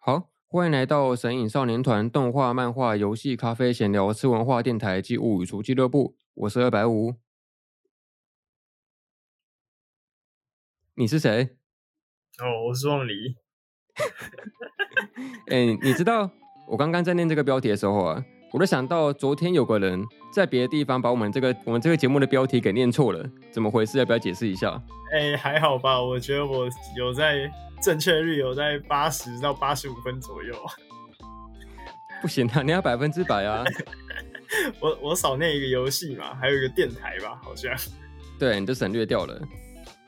好，欢迎来到神隐少年团动画、漫画、游戏、咖啡、闲聊、吃文化电台及物语厨俱乐部。我是二百五，你是谁？哦，我是凤梨。哎、欸，你知道我刚刚在念这个标题的时候啊，我就想到昨天有个人在别的地方把我们这个我们这个节目的标题给念错了，怎么回事？要不要解释一下？哎、欸，还好吧，我觉得我有在正确率有在八十到八十五分左右。不行啊，你要百分之百啊！我我少念一个游戏嘛，还有一个电台吧，好像。对，你都省略掉了。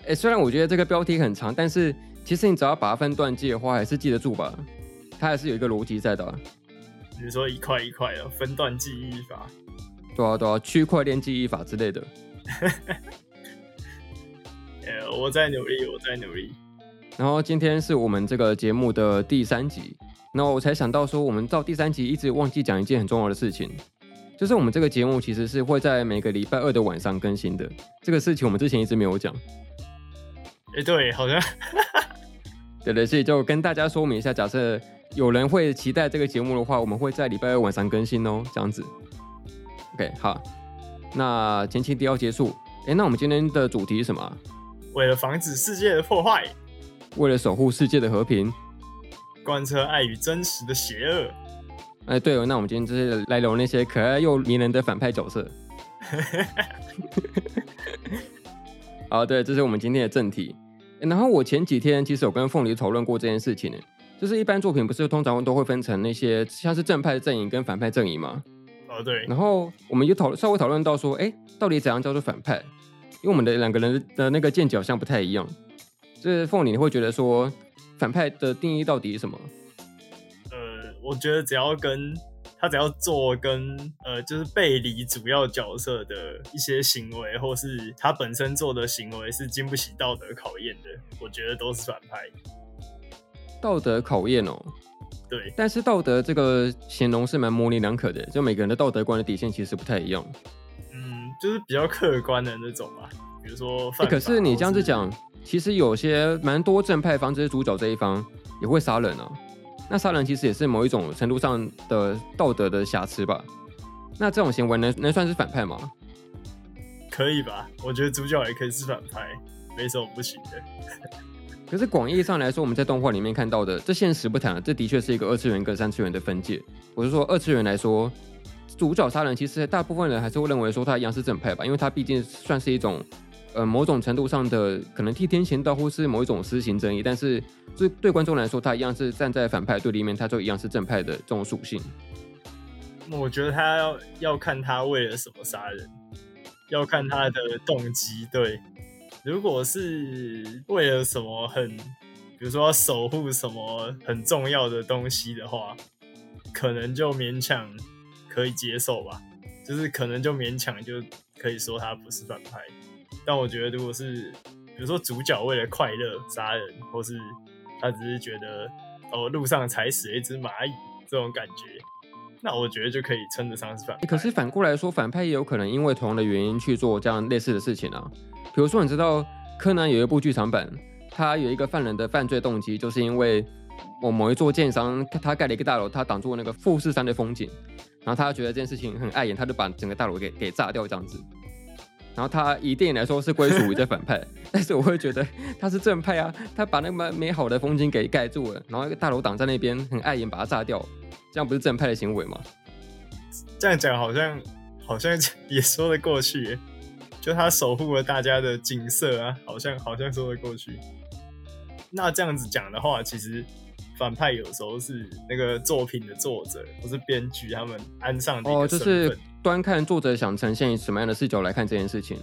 哎、欸，虽然我觉得这个标题很长，但是其实你只要把它分段记的话，还是记得住吧。它还是有一个逻辑在的、啊。比如说一块一块的分段记忆法。对啊对啊，区块链记忆法之类的。我在努力，我在努力。然后今天是我们这个节目的第三集，那我才想到说，我们到第三集一直忘记讲一件很重要的事情，就是我们这个节目其实是会在每个礼拜二的晚上更新的。这个事情我们之前一直没有讲。哎、欸，对，好像。对对，所以就跟大家说明一下，假设有人会期待这个节目的话，我们会在礼拜二晚上更新哦，这样子。OK，好，那前情提要结束。哎，那我们今天的主题是什么？为了防止世界的破坏，为了守护世界的和平，贯彻爱与真实的邪恶。哎，对哦，那我们今天就是来聊那些可爱又迷人的反派角色。好，对，这是我们今天的正题。然后我前几天其实有跟凤梨讨论过这件事情呢，就是一般作品不是通常都会分成那些像是正派的阵营跟反派阵营吗？哦，对。然后我们就讨稍微讨论到说，哎，到底怎样叫做反派？因为我们的两个人的那个见解好像不太一样。就是凤梨，你会觉得说反派的定义到底是什么？呃，我觉得只要跟他只要做跟呃，就是背离主要角色的一些行为，或是他本身做的行为是经不起道德考验的，我觉得都是反派。道德考验哦，对。但是道德这个形容是蛮模棱两可的，就每个人的道德观的底线其实不太一样。嗯，就是比较客观的那种吧，比如说。可是你这样子讲，其实有些蛮多正派方，就是主角这一方也会杀人啊。那杀人其实也是某一种程度上的道德的瑕疵吧？那这种行为能能算是反派吗？可以吧？我觉得主角也可以是反派，没什么不行的。可是广义上来说，我们在动画里面看到的，这现实不谈，这的确是一个二次元跟三次元的分界。我是说，二次元来说，主角杀人，其实大部分人还是会认为说他一样是正派吧，因为他毕竟算是一种。呃，某种程度上的可能替天行道，或是某一种私刑正义，但是对对观众来说，他一样是站在反派对立面，他就一样是正派的这种属性。我觉得他要要看他为了什么杀人，要看他的动机。对，如果是为了什么很，比如说要守护什么很重要的东西的话，可能就勉强可以接受吧。就是可能就勉强就可以说他不是反派。但我觉得，如果是比如说主角为了快乐杀人，或是他只是觉得哦路上踩死了一只蚂蚁这种感觉，那我觉得就可以称得上是反派。可是反过来说，反派也有可能因为同样的原因去做这样类似的事情啊。比如说，你知道柯南有一部剧场版，他有一个犯人的犯罪动机，就是因为某某一座建商他盖了一个大楼，他挡住那个富士山的风景，然后他觉得这件事情很碍眼，他就把整个大楼给给炸掉这样子。然后他以电影来说是归属于这反派，但是我会觉得他是正派啊，他把那么美好的风景给盖住了，然后一个大楼挡在那边很碍眼，把它炸掉，这样不是正派的行为吗？这样讲好像好像也说得过去，就他守护了大家的景色啊，好像好像说得过去。那这样子讲的话，其实反派有时候是那个作品的作者或是编剧他们安上。哦，就是端看作者想呈现什么样的视角来看这件事情，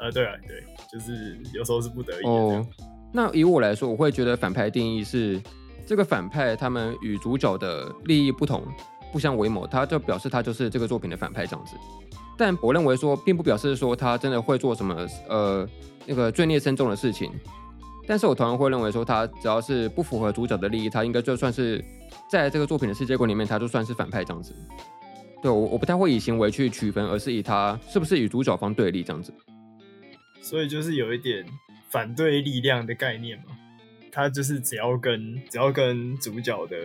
呃，对啊，对，就是有时候是不得已。哦，那以我来说，我会觉得反派定义是这个反派他们与主角的利益不同，不相为谋，他就表示他就是这个作品的反派这样子。但我认为说，并不表示说他真的会做什么呃那个罪孽深重的事情。但是我同样会认为说，他只要是不符合主角的利益，他应该就算是在这个作品的世界观里面，他就算是反派这样子。对，我我不太会以行为去区分，而是以他是不是与主角方对立这样子。所以就是有一点反对力量的概念嘛。他就是只要跟只要跟主角的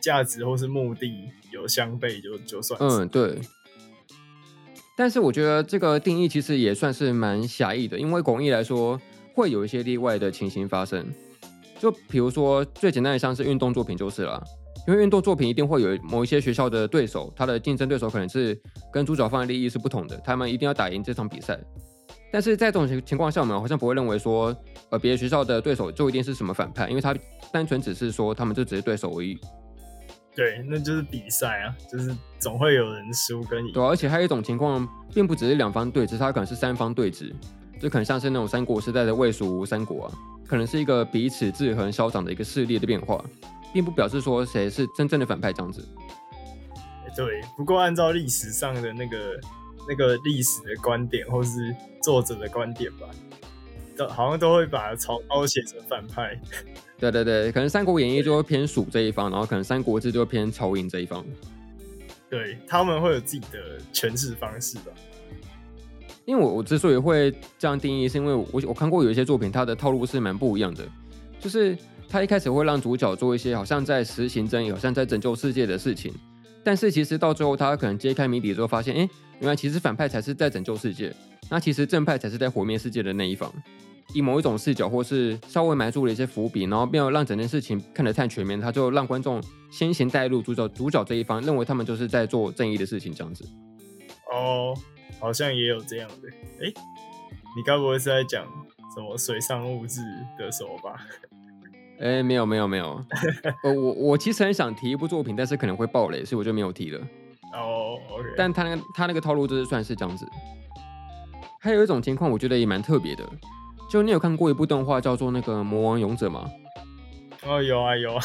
价值或是目的有相悖，就就算。嗯，对。但是我觉得这个定义其实也算是蛮狭义的，因为广义来说会有一些例外的情形发生。就比如说最简单的像是运动作品就是了，因为运动作品一定会有某一些学校的对手，他的竞争对手可能是跟主角方的利益是不同的，他们一定要打赢这场比赛。但是在这种情情况下，我们好像不会认为说，呃，别的学校的对手就一定是什么反派，因为他单纯只是说他们就只是对手而已。对，那就是比赛啊，就是总会有人输跟赢。对啊，而且还有一种情况，并不只是两方对峙，它可能是三方对峙，就可能像是那种三国时代的魏蜀吴三国啊，可能是一个彼此制衡、消长的一个势力的变化，并不表示说谁是真正的反派这样子。对，不过按照历史上的那个。那个历史的观点，或是作者的观点吧，都好像都会把曹操写成反派。对对对，可能《三国演义》就会偏蜀这一方，然后可能《三国志》就会偏曹营这一方。对，他们会有自己的诠释方式吧。因为我我之所以会这样定义，是因为我我看过有一些作品，它的套路是蛮不一样的。就是他一开始会让主角做一些好像在实行正义、好像在拯救世界的事情，但是其实到最后，他可能揭开谜底之后，发现，哎。原来其实反派才是在拯救世界，那其实正派才是在毁灭世界的那一方。以某一种视角，或是稍微埋住了一些伏笔，然后没有让整件事情看得太全面，他就让观众先行带入主角主角这一方，认为他们就是在做正义的事情，这样子。哦，好像也有这样的。哎，你该不会是在讲什么水上物质的手吧？哎，没有没有没有。我我我其实很想提一部作品，但是可能会爆雷，所以我就没有提了。哦、oh，OK，但他那个他那个套路就是算是这样子。还有一种情况，我觉得也蛮特别的。就你有看过一部动画叫做那个《魔王勇者》吗？哦，有啊有啊，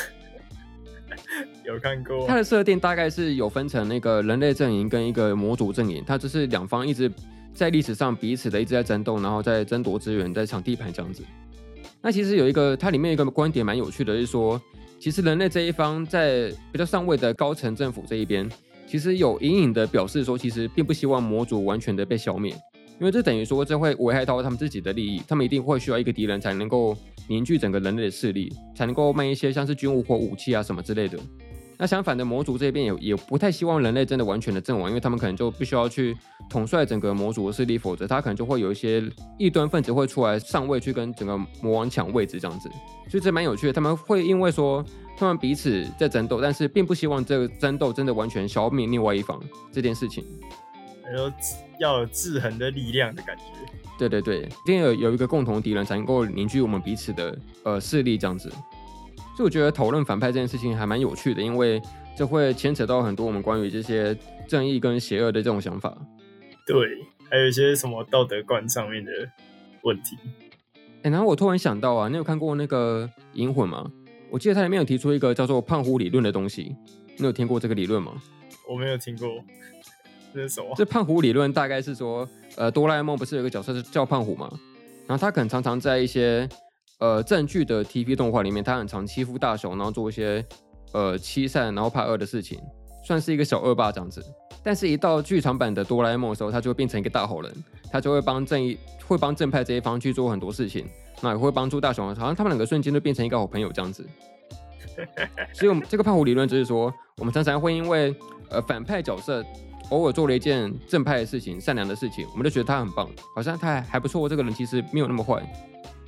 有看过。它的设定大概是有分成那个人类阵营跟一个魔族阵营，它只是两方一直在历史上彼此的一直在争斗，然后在争夺资源，在抢地盘这样子。那其实有一个它里面一个观点蛮有趣的，就是说，其实人类这一方在比较上位的高层政府这一边。其实有隐隐的表示说，其实并不希望魔族完全的被消灭，因为这等于说这会危害到他们自己的利益，他们一定会需要一个敌人才能够凝聚整个人类的势力，才能够卖一些像是军武或武器啊什么之类的。那相反的，魔族这边也也不太希望人类真的完全的阵亡，因为他们可能就必须要去统帅整个魔族的势力，否则他可能就会有一些异端分子会出来上位去跟整个魔王抢位置这样子。所以这蛮有趣的，他们会因为说。他们彼此在争斗，但是并不希望这个争斗真的完全消灭另外一方这件事情。有要有制衡的力量的感觉。对对对，一定有有一个共同敌人才能够凝聚我们彼此的呃势力这样子。所以我觉得讨论反派这件事情还蛮有趣的，因为这会牵扯到很多我们关于这些正义跟邪恶的这种想法。对，还有一些什么道德观上面的问题。哎，然后我突然想到啊，你有看过那个《银魂》吗？我记得它里面有提出一个叫做“胖虎理论”的东西，你有听过这个理论吗？我没有听过，这？胖虎理论大概是说，呃，哆啦 A 梦不是有个角色是叫胖虎吗？然后他可能常常在一些呃正剧的 TV 动画里面，他很常欺负大雄，然后做一些呃欺善然后怕恶的事情，算是一个小恶霸这样子。但是，一到剧场版的哆啦 A 梦的时候，他就会变成一个大好人，他就会帮正义、会帮正派这一方去做很多事情。那也会帮助大雄，好像他们两个瞬间就变成一个好朋友这样子。所以，我们这个胖虎理论就是说，我们常常会因为呃反派角色偶尔做了一件正派的事情、善良的事情，我们就觉得他很棒，好像他还还不错。这个人其实没有那么坏。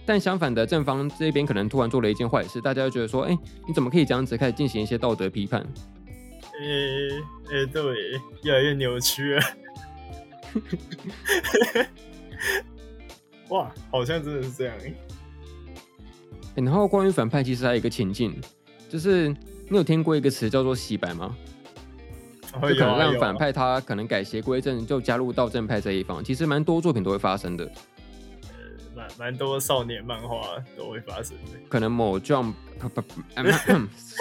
但相反的，正方这边可能突然做了一件坏事，大家就觉得说，哎，你怎么可以这样子？开始进行一些道德批判。呃呃，对，越来越扭曲了。哇，好像真的是这样 哎。然后关于反派，其实还有一个情境，就是你有听过一个词叫做“洗白”吗？就可能让反派他可能改邪归正，就加入到正派这一方。其实蛮多作品都会发生的。呃，蛮蛮多少年漫画都会发生的。可能某 Jump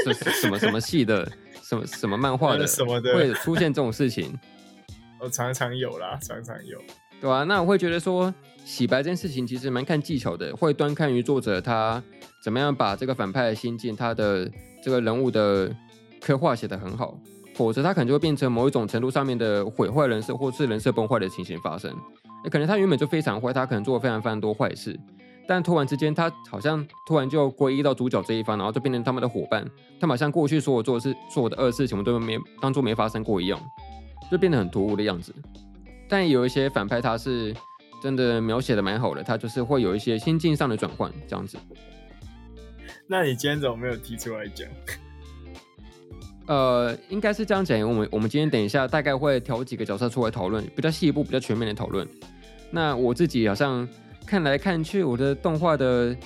什什么什么系的，什么什么漫画的什么的会出现这种事情。我常常有啦，常常有。对啊，那我会觉得说，洗白这件事情其实蛮看技巧的，会端看于作者他怎么样把这个反派的心境、他的这个人物的刻画写得很好，否则他可能就会变成某一种程度上面的毁坏人设，或是人设崩坏的情形发生。可能他原本就非常坏，他可能做了非常非常多坏事，但突然之间他好像突然就归依到主角这一方，然后就变成他们的伙伴。他们好像过去所有做的事、做我的恶事情我都没当做没发生过一样，就变得很突兀的样子。但有一些反派他是真的描写的蛮好的，他就是会有一些心境上的转换这样子。那你今天怎么没有提出来讲？呃，应该是这样讲。我们我们今天等一下大概会挑几个角色出来讨论，比较细一步、比较全面的讨论。那我自己好像看来看去，我的动画的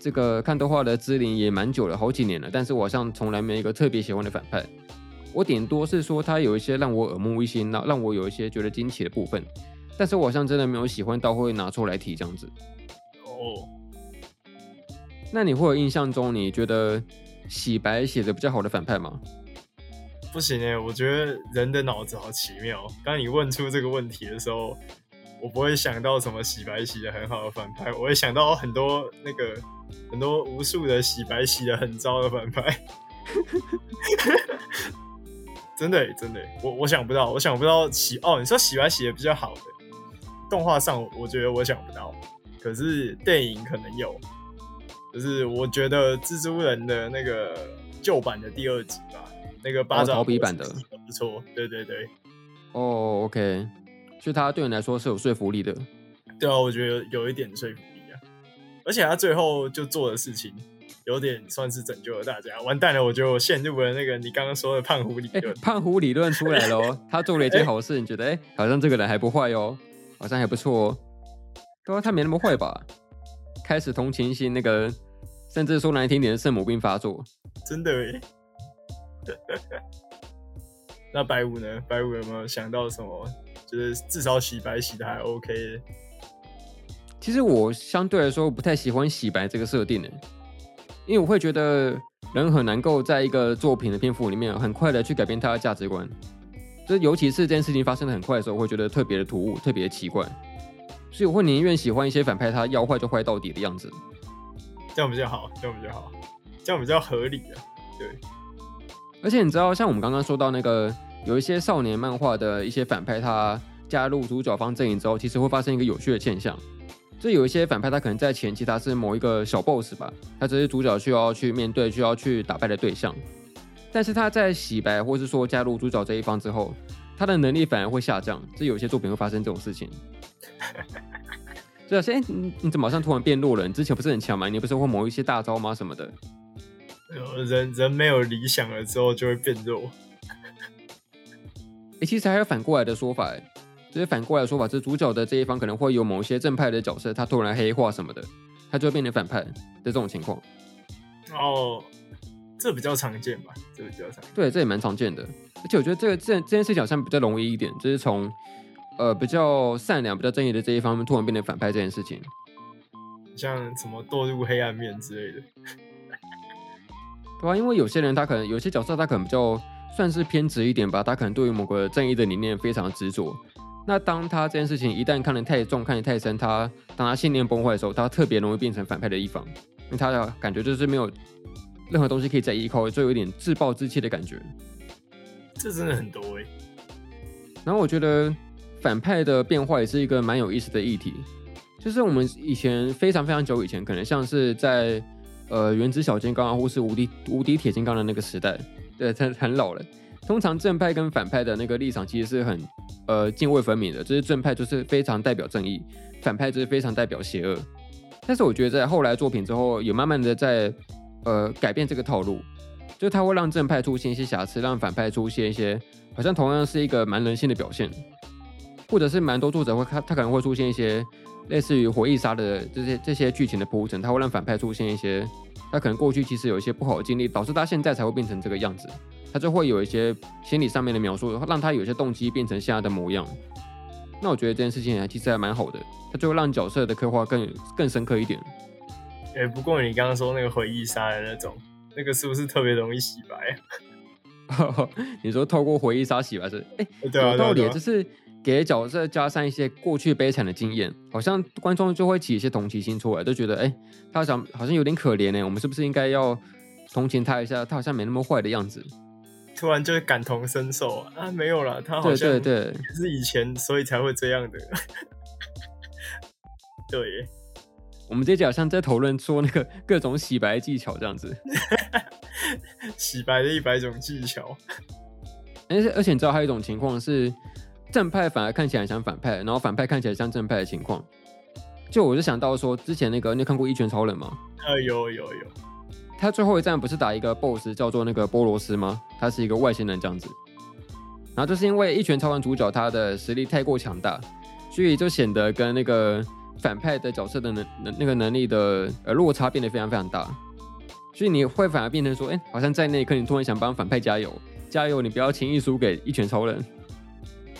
这个看动画的资历也蛮久了，好几年了。但是我好像从来没有一个特别喜欢的反派。我顶多是说他有一些让我耳目一新，让让我有一些觉得惊奇的部分。但是我好像真的没有喜欢到会拿出来提这样子。哦，那你会有印象中你觉得洗白写的比较好的反派吗？不行哎，我觉得人的脑子好奇妙。当你问出这个问题的时候，我不会想到什么洗白洗的很好的反派，我会想到很多那个很多无数的洗白洗的很糟的反派。真的真的，我我想不到，我想不到洗哦，你说洗白洗的比较好的动画上，我觉得我想不到，可是电影可能有。就是我觉得蜘蛛人的那个旧版的第二集吧。那个八爪、哦、逃避版的不错，对对对。哦，OK，所以他对你来说是有说服力的。对啊，我觉得有一点说服力啊。而且他最后就做的事情，有点算是拯救了大家。完蛋了，我觉得我陷入了那个你刚刚说的胖虎理论。欸、胖虎理论出来了哦，他做了一件好事，欸、你觉得？哎、欸，好像这个人还不坏哦，好像还不错哦。对啊，他没那么坏吧？开始同情心，那个甚至说难听点，圣母病发作。真的耶。那白五呢？白五有没有想到什么？就是至少洗白洗的还 OK。其实我相对来说不太喜欢洗白这个设定呢，因为我会觉得人很难够在一个作品的篇幅里面很快的去改变他的价值观，就尤其是这件事情发生的很快的时候，我会觉得特别的突兀，特别的奇怪。所以我会宁愿喜欢一些反派，他要坏就坏到底的样子，这样比较好，这样比较好，这样比较合理啊，对。而且你知道，像我们刚刚说到那个，有一些少年漫画的一些反派，他加入主角方阵营之后，其实会发生一个有趣的现象。就有一些反派，他可能在前期他是某一个小 boss 吧，他只是主角需要去面对、需要去打败的对象。但是他在洗白或是说加入主角这一方之后，他的能力反而会下降。这有些作品会发生这种事情。对啊，哎，你你怎么好像突然变弱了？你之前不是很强吗？你不是会某一些大招吗？什么的？人人没有理想了之后就会变弱。哎、欸，其实还有反过来的说法，哎，就是反过来的说法，就是主角的这一方可能会有某些正派的角色，他突然黑化什么的，他就会变成反派的这种情况。哦，这比较常见吧？这比较常见。对，这也蛮常见的。而且我觉得这个这这件事情好像比较容易一点，就是从呃比较善良、比较正义的这一方面突然变成反派这件事情，像什么堕入黑暗面之类的。对啊，因为有些人他可能有些角色他可能比较算是偏执一点吧，他可能对于某个正义的理念非常执着。那当他这件事情一旦看得太重、看得太深，他当他信念崩坏的时候，他特别容易变成反派的一方，因为他的感觉就是没有任何东西可以再依靠，就有一点自暴自弃的感觉。这真的很多哎。然后我觉得反派的变化也是一个蛮有意思的议题，就是我们以前非常非常久以前，可能像是在。呃，原子小金刚啊，或是无敌无敌铁金刚的那个时代，对，很很老了。通常正派跟反派的那个立场其实是很呃泾渭分明的，就是正派就是非常代表正义，反派就是非常代表邪恶。但是我觉得在后来作品之后，有慢慢的在呃改变这个套路，就他会让正派出现一些瑕疵，让反派出现一些好像同样是一个蛮人性的表现，或者是蛮多作者会他他可能会出现一些。类似于回忆杀的这些这些剧情的铺陈，它会让反派出现一些，他可能过去其实有一些不好的经历，导致他现在才会变成这个样子。他就会有一些心理上面的描述，让他有些动机变成现在的模样。那我觉得这件事情其实还蛮好的，它就会让角色的刻画更更深刻一点。哎、欸，不过你刚刚说那个回忆杀的那种，那个是不是特别容易洗白？你说透过回忆杀洗白是？哎、有道理，就是。给角色加上一些过去悲惨的经验，好像观众就会起一些同情心出来，就觉得，哎、欸，他好像好像有点可怜呢。我们是不是应该要同情他一下？他好像没那么坏的样子。突然就会感同身受啊！啊，没有了，他好像对对对，是以前所以才会这样的。对耶，我们这集好像在讨论说那个各种洗白技巧这样子，洗白的一百种技巧。而且而且你知道还有一种情况是，正派反而看起来像反派，然后反派看起来像正派的情况。就我就想到说，之前那个你有看过《一拳超人》吗？呃，有有有。他最后一战不是打一个 BOSS 叫做那个波罗斯吗？他是一个外星人这样子。然后就是因为《一拳超人》主角他的实力太过强大，所以就显得跟那个反派的角色的能能那个能力的呃落差变得非常非常大。所以你会反而变成说，哎，好像在那一刻你突然想帮反派加油。加油！你不要轻易输给一拳超人。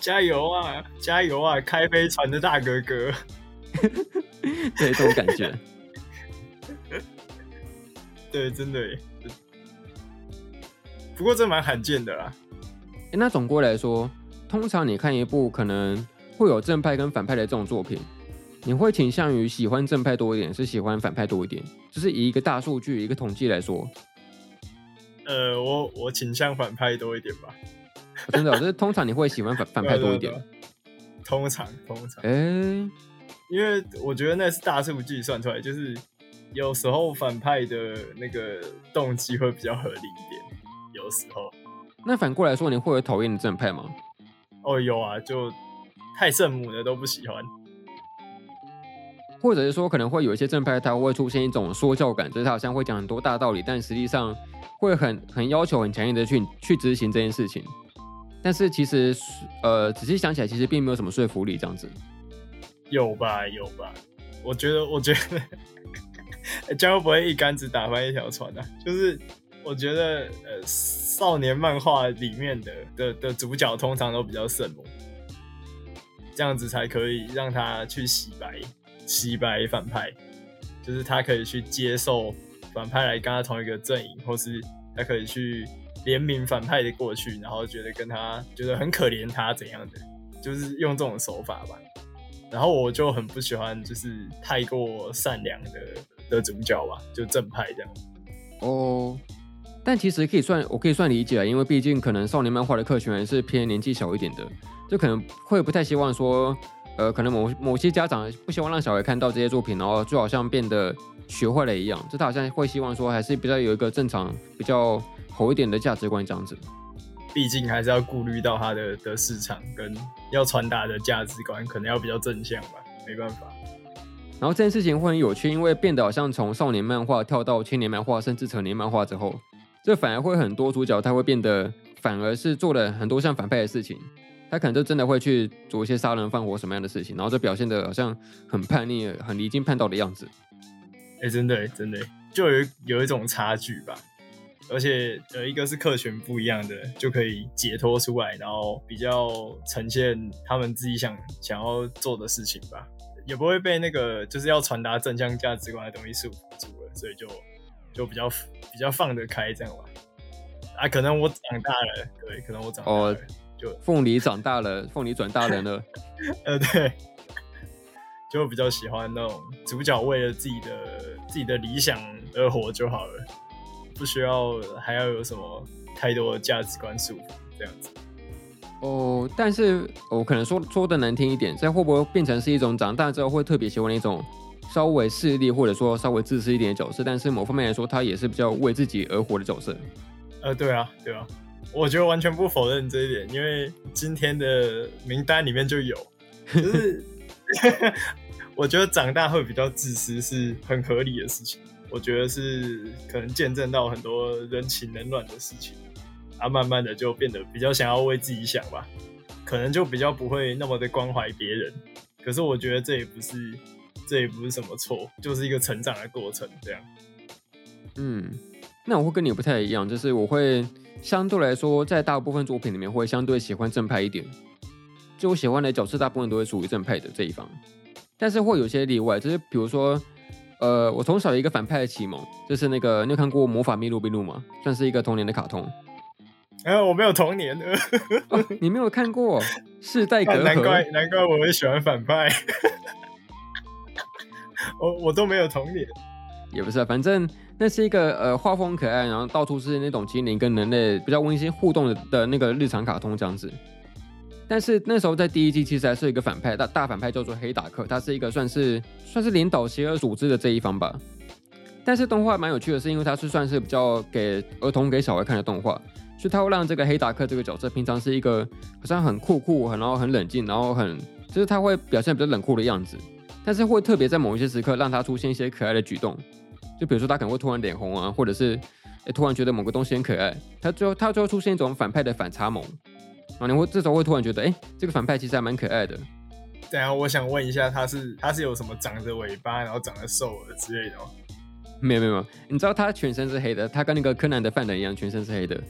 加油啊！加油啊！开飞船的大哥哥。对，这种感觉。对，真的。不过这蛮罕见的啦。那总归来说，通常你看一部可能会有正派跟反派的这种作品，你会倾向于喜欢正派多一点，是喜欢反派多一点？就是以一个大数据、一个统计来说。呃，我我倾向反派多一点吧。真的，就是通常你会喜欢反反派多一点。对对对，通常，通常。哎、欸，因为我觉得那是大数据算出来，就是有时候反派的那个动机会比较合理一点。有时候。那反过来说，你会有讨厌的正派吗？哦，有啊，就太圣母的都不喜欢。或者是说，可能会有一些正派，他会出现一种说教感，就是他好像会讲很多大道理，但实际上。会很很要求很强硬的去去执行这件事情，但是其实呃仔细想起来，其实并没有什么说服力这样子。有吧有吧，我觉得我觉得，将会不会一竿子打翻一条船啊？就是我觉得呃少年漫画里面的的的主角通常都比较圣母，这样子才可以让他去洗白洗白反派，就是他可以去接受。反派来跟他同一个阵营，或是他可以去怜悯反派的过去，然后觉得跟他觉得很可怜他怎样的，就是用这种手法吧。然后我就很不喜欢，就是太过善良的的主角吧，就正派这样。哦，但其实可以算，我可以算理解，因为毕竟可能少年漫画的客群还是偏年纪小一点的，就可能会不太希望说，呃，可能某某些家长不希望让小孩看到这些作品，然后就好像变得。学坏了一样，就他好像会希望说，还是比较有一个正常、比较好一点的价值观这样子。毕竟还是要顾虑到他的的市场跟要传达的价值观，可能要比较正向吧，没办法。然后这件事情会很有趣，因为变得好像从少年漫画跳到青年漫画，甚至成年漫画之后，这反而会很多主角他会变得反而是做了很多像反派的事情，他可能就真的会去做一些杀人放火什么样的事情，然后就表现的好像很叛逆、很离经叛道的样子。哎、欸，真的，真的，就有有一种差距吧，而且呃，一个是客群不一样的，就可以解脱出来，然后比较呈现他们自己想想要做的事情吧，也不会被那个就是要传达正向价值观的东西束缚住了，所以就就比较比较放得开这样吧。啊，可能我长大了，对，可能我长大了，哦、就凤梨长大了，凤梨转大人了，呃，对。就比较喜欢那种主角为了自己的自己的理想而活就好了，不需要还要有什么太多的价值观束缚这样子。哦，但是我可能说说的难听一点，这会不会变成是一种长大之后会特别喜欢一种稍微势利或者说稍微自私一点的角色？但是某方面来说，他也是比较为自己而活的角色。呃，对啊，对啊，我觉得完全不否认这一点，因为今天的名单里面就有，就是。我觉得长大会比较自私是很合理的事情。我觉得是可能见证到很多人情冷暖的事情，啊，慢慢的就变得比较想要为自己想吧，可能就比较不会那么的关怀别人。可是我觉得这也不是，这也不是什么错，就是一个成长的过程这样。嗯，那我会跟你不太一样，就是我会相对来说在大部分作品里面会相对喜欢正派一点，就我喜欢的角色大部分都会属于正派的这一方。但是会有些例外，就是比如说，呃，我从小有一个反派的启蒙，就是那个你有看过《魔法咪路咪路》吗？算是一个童年的卡通。哎，我没有童年的，哦，你没有看过，世代隔阂。难怪难怪我会喜欢反派。我我都没有童年，也不是，反正那是一个呃画风可爱，然后到处是那种精灵跟人类比较温馨互动的的那个日常卡通这样子。但是那时候在第一季其实还是一个反派，大大反派叫做黑达克，他是一个算是算是领导邪恶组织的这一方吧。但是动画蛮有趣的是，因为它是算是比较给儿童给小孩看的动画，所以它会让这个黑达克这个角色平常是一个好像很酷酷，然后很冷静，然后很就是他会表现比较冷酷的样子，但是会特别在某一些时刻让他出现一些可爱的举动，就比如说他可能会突然脸红啊，或者是突然觉得某个东西很可爱，他最后他最后出现一种反派的反差萌。啊，你会这时候会突然觉得，哎、欸，这个反派其实还蛮可爱的。等下，我想问一下，他是他是有什么长着尾巴，然后长得瘦了之类的吗？没有没有没有，你知道他全身是黑的，他跟那个柯南的犯人一样，全身是黑的，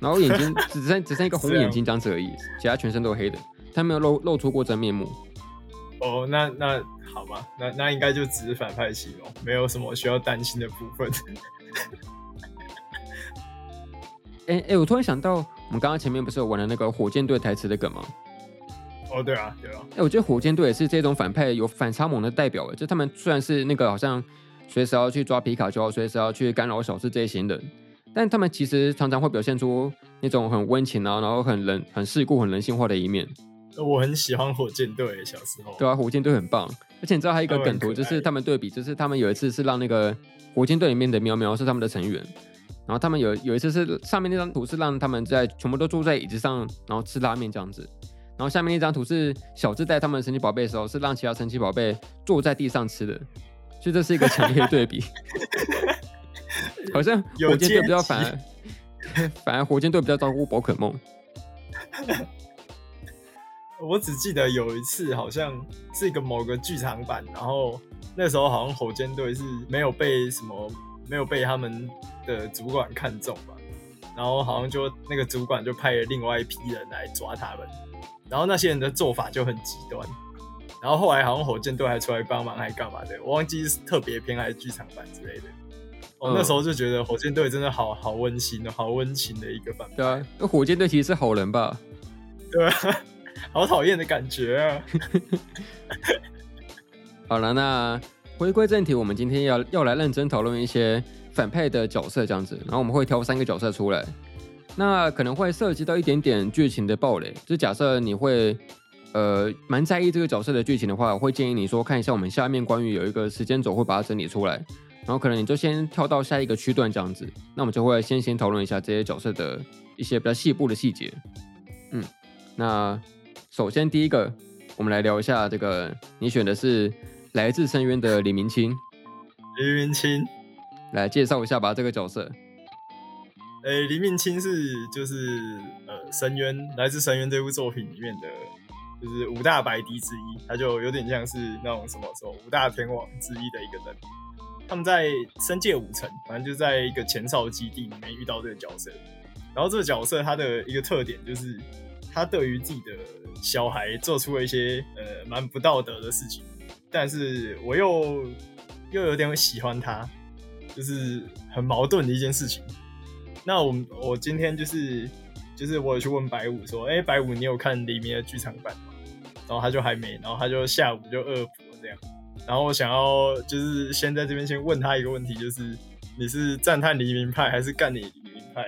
然后眼睛 只剩只剩一个红眼睛这样子而已，其他全身都是黑的，他没有露露出过真面目。哦，那那好吧，那那应该就只是反派戏咯，没有什么需要担心的部分。哎哎，我突然想到，我们刚刚前面不是有玩了那个火箭队台词的梗吗？哦，对啊，对啊。哎，我觉得火箭队也是这种反派有反差萌的代表。就他们虽然是那个好像随时要去抓皮卡丘，随时要去干扰小智这一型人，但他们其实常常会表现出那种很温情啊，然后很人很世故、很人性化的一面。我很喜欢火箭队，小时候。对啊，火箭队很棒。而且你知道还有一个梗图，就是他们对比，就是他们有一次是让那个火箭队里面的喵喵是他们的成员。然后他们有有一次是上面那张图是让他们在全部都坐在椅子上，然后吃拉面这样子。然后下面那张图是小智带他们神奇宝贝的时候，是让其他神奇宝贝坐在地上吃的。所以这是一个强烈的对比。好像火箭队比较反而，反而火箭队比较照顾宝可梦。我只记得有一次好像是一个某个剧场版，然后那时候好像火箭队是没有被什么。没有被他们的主管看中吧，然后好像就那个主管就派了另外一批人来抓他们，然后那些人的做法就很极端，然后后来好像火箭队还出来帮忙还干嘛的，我忘记是特别篇还是剧场版之类的。我那时候就觉得火箭队真的好好温馨哦，好温情的一个版本。对啊，那火箭队其实是好人吧？对啊，好讨厌的感觉啊。好了，那。回归正题，我们今天要要来认真讨论一些反派的角色，这样子。然后我们会挑三个角色出来，那可能会涉及到一点点剧情的暴雷。就假设你会呃蛮在意这个角色的剧情的话，我会建议你说看一下我们下面关于有一个时间轴会把它整理出来，然后可能你就先跳到下一个区段这样子。那我们就会先先讨论一下这些角色的一些比较细部的细节。嗯，那首先第一个，我们来聊一下这个，你选的是。来自深渊的李明清，李明清，来介绍一下吧，这个角色。诶、欸，李明钦是就是呃深渊来自深渊这部作品里面的，就是五大白敌之一，他就有点像是那种什么什么五大天王之一的一个人。他们在深界五城，反正就在一个前哨基地里面遇到这个角色。然后这个角色他的一个特点就是，他对于自己的小孩做出了一些呃蛮不道德的事情。但是我又又有点喜欢他，就是很矛盾的一件事情。那我我今天就是就是我有去问白五说，哎、白五你有看黎明的剧场版吗？然后他就还没，然后他就下午就恶补这样。然后我想要就是先在这边先问他一个问题，就是你是赞叹黎明派还是干你黎明派？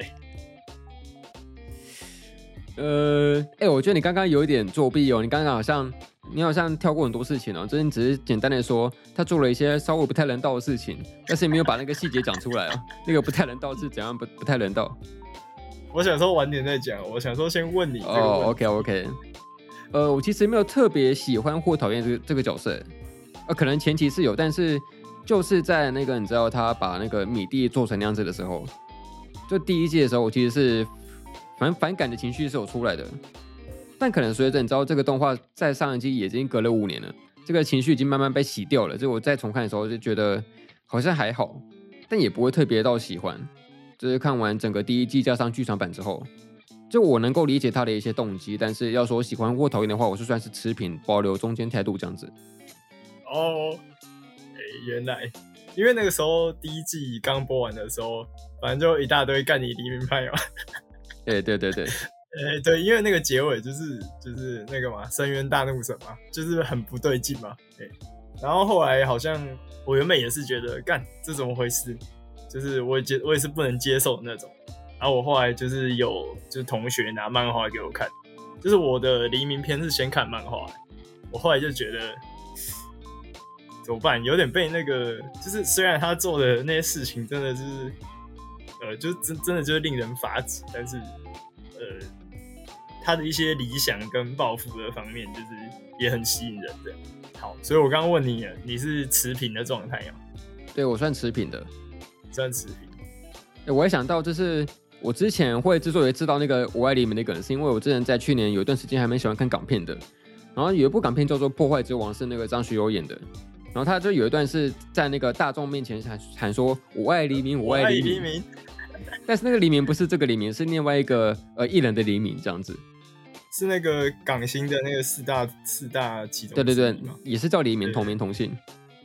呃，哎、我觉得你刚刚有一点作弊哦，你刚刚好像。你好像跳过很多事情哦，这你只是简单的说他做了一些稍微不太人道的事情，但是也没有把那个细节讲出来哦。那个不太人道是怎样不不太人道？我想说晚点再讲，我想说先问你哦。Oh, OK OK，呃，我其实没有特别喜欢或讨厌这个这个角色，呃，可能前期是有，但是就是在那个你知道他把那个米蒂做成那样子的时候，就第一季的时候，我其实是反反感的情绪是有出来的。但可能随着你知道这个动画在上一季也已经隔了五年了，这个情绪已经慢慢被洗掉了。就我再重看的时候就觉得好像还好，但也不会特别到喜欢。就是看完整个第一季加上剧场版之后，就我能够理解他的一些动机，但是要说喜欢或讨厌的话，我是算是持平，保留中间态度这样子。哦，哎，原来因为那个时候第一季刚播完的时候，反正就一大堆干你黎明派嘛。对，对对对。哎、对，因为那个结尾就是就是那个嘛，深渊大怒神嘛，就是很不对劲嘛。哎，然后后来好像我原本也是觉得，干这怎么回事？就是我也接我也是不能接受那种。然后我后来就是有就是同学拿漫画给我看，就是我的黎明篇是先看漫画，我后来就觉得怎么办？有点被那个，就是虽然他做的那些事情真的是，呃，就真真的就是令人发指，但是呃，他的一些理想跟抱负的方面，就是也很吸引人的。好，所以我刚刚问你，你是持平的状态吗？对，我算持平的，算持平。欸、我也想到，就是我之前会之所以知道那个《我爱黎明》的梗，是因为我之前在去年有一段时间还蛮喜欢看港片的。然后有一部港片叫做《破坏之王》，是那个张学友演的。然后他就有一段是在那个大众面前喊喊说“我爱黎明，我爱黎明”，明但是那个黎明不是这个黎明，是另外一个呃艺人的黎明这样子。是那个港星的那个四大四大其中，对对对，也是叫黎明，同名同姓。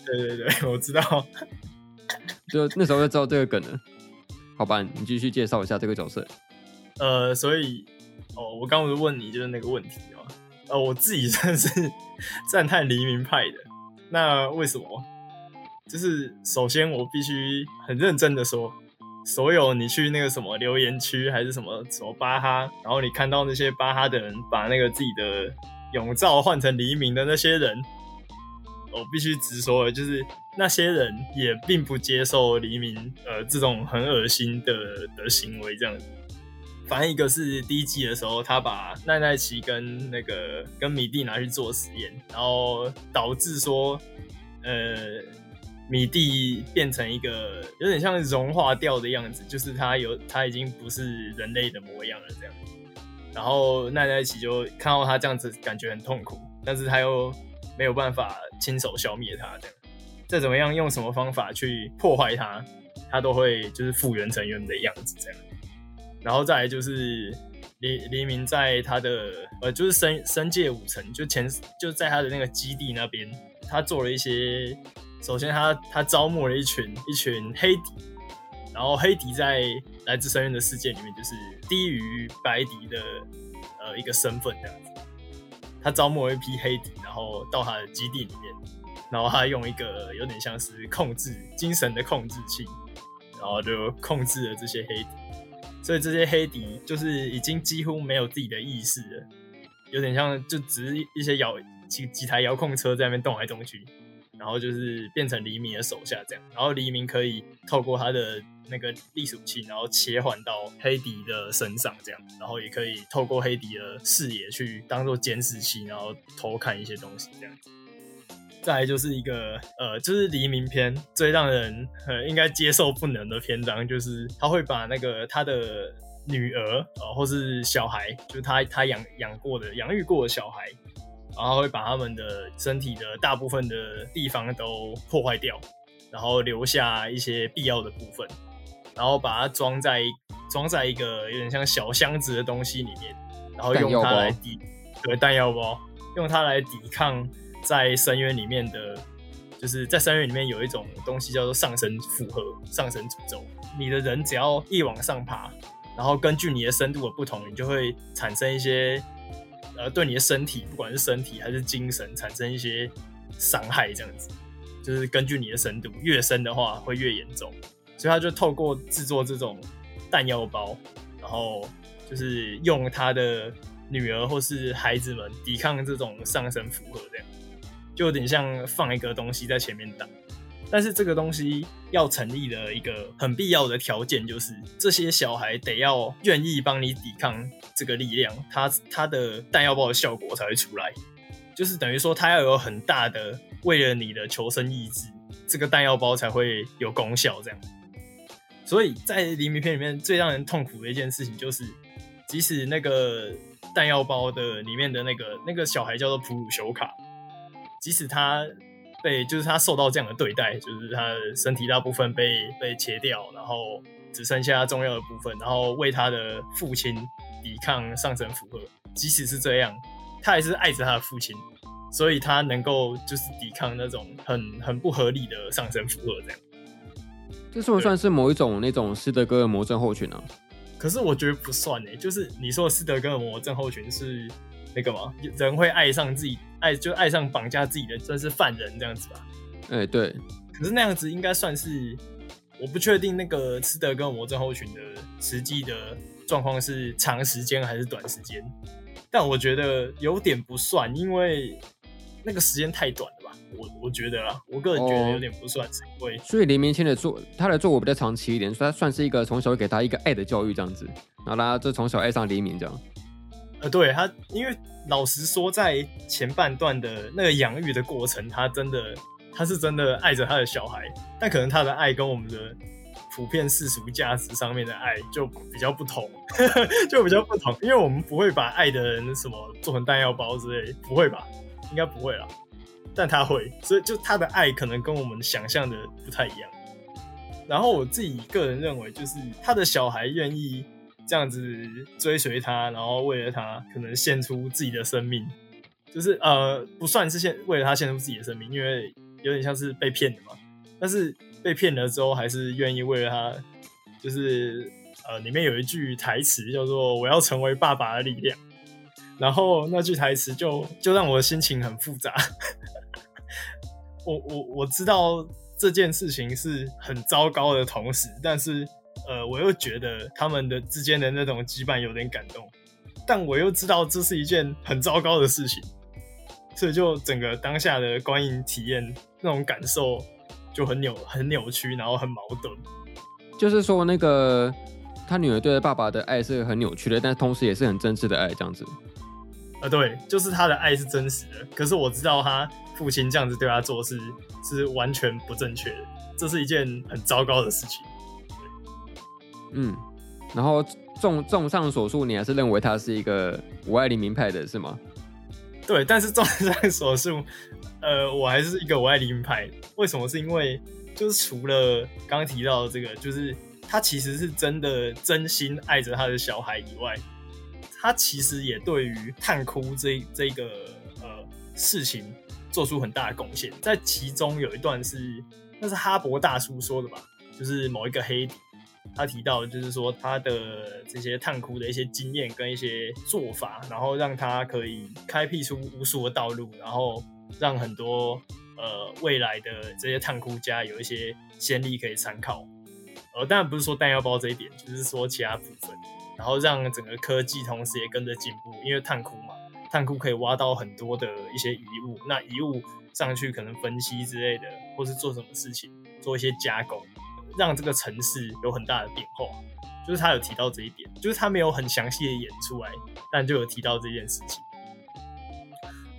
对对对，我知道。就那时候就知道这个梗了。好吧，你继续介绍一下这个角色。呃，所以哦，我刚刚问你就是那个问题哦。呃，我自己算是 赞叹黎明派的。那为什么？就是首先我必须很认真的说。所有你去那个什么留言区还是什么什么巴哈，然后你看到那些巴哈的人把那个自己的泳照换成黎明的那些人，我必须直说的，就是那些人也并不接受黎明呃这种很恶心的的行为这样子。反正一个是第一季的时候，他把奈奈奇跟那个跟米蒂拿去做实验，然后导致说呃。米蒂变成一个有点像融化掉的样子，就是他有他已经不是人类的模样了这样。然后奈奈奇就看到他这样子，感觉很痛苦，但是他又没有办法亲手消灭他这样。再怎么样用什么方法去破坏他，他都会就是复原成原本的样子这样。然后再来就是黎黎明在他的呃就是生生界五层，就前就在他的那个基地那边，他做了一些。首先他，他招募了一群一群黑敌，然后黑敌在来自深渊的世界里面就是低于白敌的呃一个身份这样子。他招募了一批黑敌，然后到他的基地里面，然后他用一个有点像是控制精神的控制器，然后就控制了这些黑敌。所以这些黑敌就是已经几乎没有自己的意识了，有点像就只是一些遥几几台遥控车在那边动来动去。然后就是变成黎明的手下这样，然后黎明可以透过他的那个隶属器，然后切换到黑迪的身上这样，然后也可以透过黑迪的视野去当做监视器，然后偷看一些东西这样。再来就是一个呃，就是黎明篇最让人呃应该接受不能的篇章，就是他会把那个他的女儿呃或是小孩，就是他他养养过的养育过的小孩。然后会把他们的身体的大部分的地方都破坏掉，然后留下一些必要的部分，然后把它装在装在一个有点像小箱子的东西里面，然后用它来抵对弹药包，用它来抵抗在深渊里面的，就是在深渊里面有一种东西叫做上升负荷、上升诅咒。你的人只要一往上爬，然后根据你的深度的不同，你就会产生一些。呃，对你的身体，不管是身体还是精神，产生一些伤害，这样子，就是根据你的深度，越深的话会越严重。所以他就透过制作这种弹药包，然后就是用他的女儿或是孩子们抵抗这种上神负荷，这样就有点像放一个东西在前面挡。但是这个东西要成立的一个很必要的条件，就是这些小孩得要愿意帮你抵抗这个力量，他他的弹药包的效果才会出来。就是等于说，他要有很大的为了你的求生意志，这个弹药包才会有功效。这样，所以在黎明片里面最让人痛苦的一件事情，就是即使那个弹药包的里面的那个那个小孩叫做普鲁修卡，即使他。被就是他受到这样的对待，就是他的身体大部分被被切掉，然后只剩下重要的部分，然后为他的父亲抵抗上神负荷。即使是这样，他还是爱着他的父亲，所以他能够就是抵抗那种很很不合理的上神负荷。这样，这算不算是某一种那种斯德哥尔摩症候群呢？可是我觉得不算诶，就是你说的斯德哥尔摩症候群是。那个嘛，人会爱上自己，爱就爱上绑架自己的，算是犯人这样子吧。哎、欸，对。可是那样子应该算是，我不确定那个吃德哥尔摩症候群的实际的状况是长时间还是短时间。但我觉得有点不算，因为那个时间太短了吧？我我觉得啊，我个人觉得有点不算，是因为所以黎明谦的做他的做我比较长期一点，所以他算是一个从小给他一个爱的教育这样子，然后他就从小爱上黎明这样。呃，对他，因为老实说，在前半段的那个养育的过程，他真的他是真的爱着他的小孩，但可能他的爱跟我们的。普遍世俗价值上面的爱就比较不同，就比较不同，因为我们不会把爱的人什么做成弹药包之类，不会吧？应该不会啦，但他会，所以就他的爱可能跟我们想象的不太一样。然后我自己个人认为，就是他的小孩愿意这样子追随他，然后为了他可能献出自己的生命，就是呃不算是献为了他献出自己的生命，因为有点像是被骗的嘛，但是。被骗了之后，还是愿意为了他，就是呃，里面有一句台词叫做“我要成为爸爸的力量”，然后那句台词就就让我的心情很复杂。我我我知道这件事情是很糟糕的同时，但是呃，我又觉得他们的之间的那种羁绊有点感动，但我又知道这是一件很糟糕的事情，所以就整个当下的观影体验那种感受。就很扭很扭曲，然后很矛盾。就是说，那个他女儿对爸爸的爱是很扭曲的，但同时也是很真挚的爱，这样子。啊，对，就是他的爱是真实的。可是我知道他父亲这样子对他做事是完全不正确的，这是一件很糟糕的事情。嗯，然后综综上所述，你还是认为他是一个我爱黎明派的是吗？对，但是综上所述。呃，我还是一个我爱黎明派。为什么？是因为就是除了刚刚提到的这个，就是他其实是真的真心爱着他的小孩以外，他其实也对于探窟这这个呃事情做出很大的贡献。在其中有一段是那是哈勃大叔说的吧，就是某一个黑底他提到，就是说他的这些探窟的一些经验跟一些做法，然后让他可以开辟出无数的道路，然后。让很多呃未来的这些探窟家有一些先例可以参考，呃，当然不是说弹药包这一点，就是说其他部分，然后让整个科技同时也跟着进步，因为探窟嘛，探窟可以挖到很多的一些遗物，那遗物上去可能分析之类的，或是做什么事情，做一些加工，让这个城市有很大的变化，就是他有提到这一点，就是他没有很详细的演出来，但就有提到这件事情，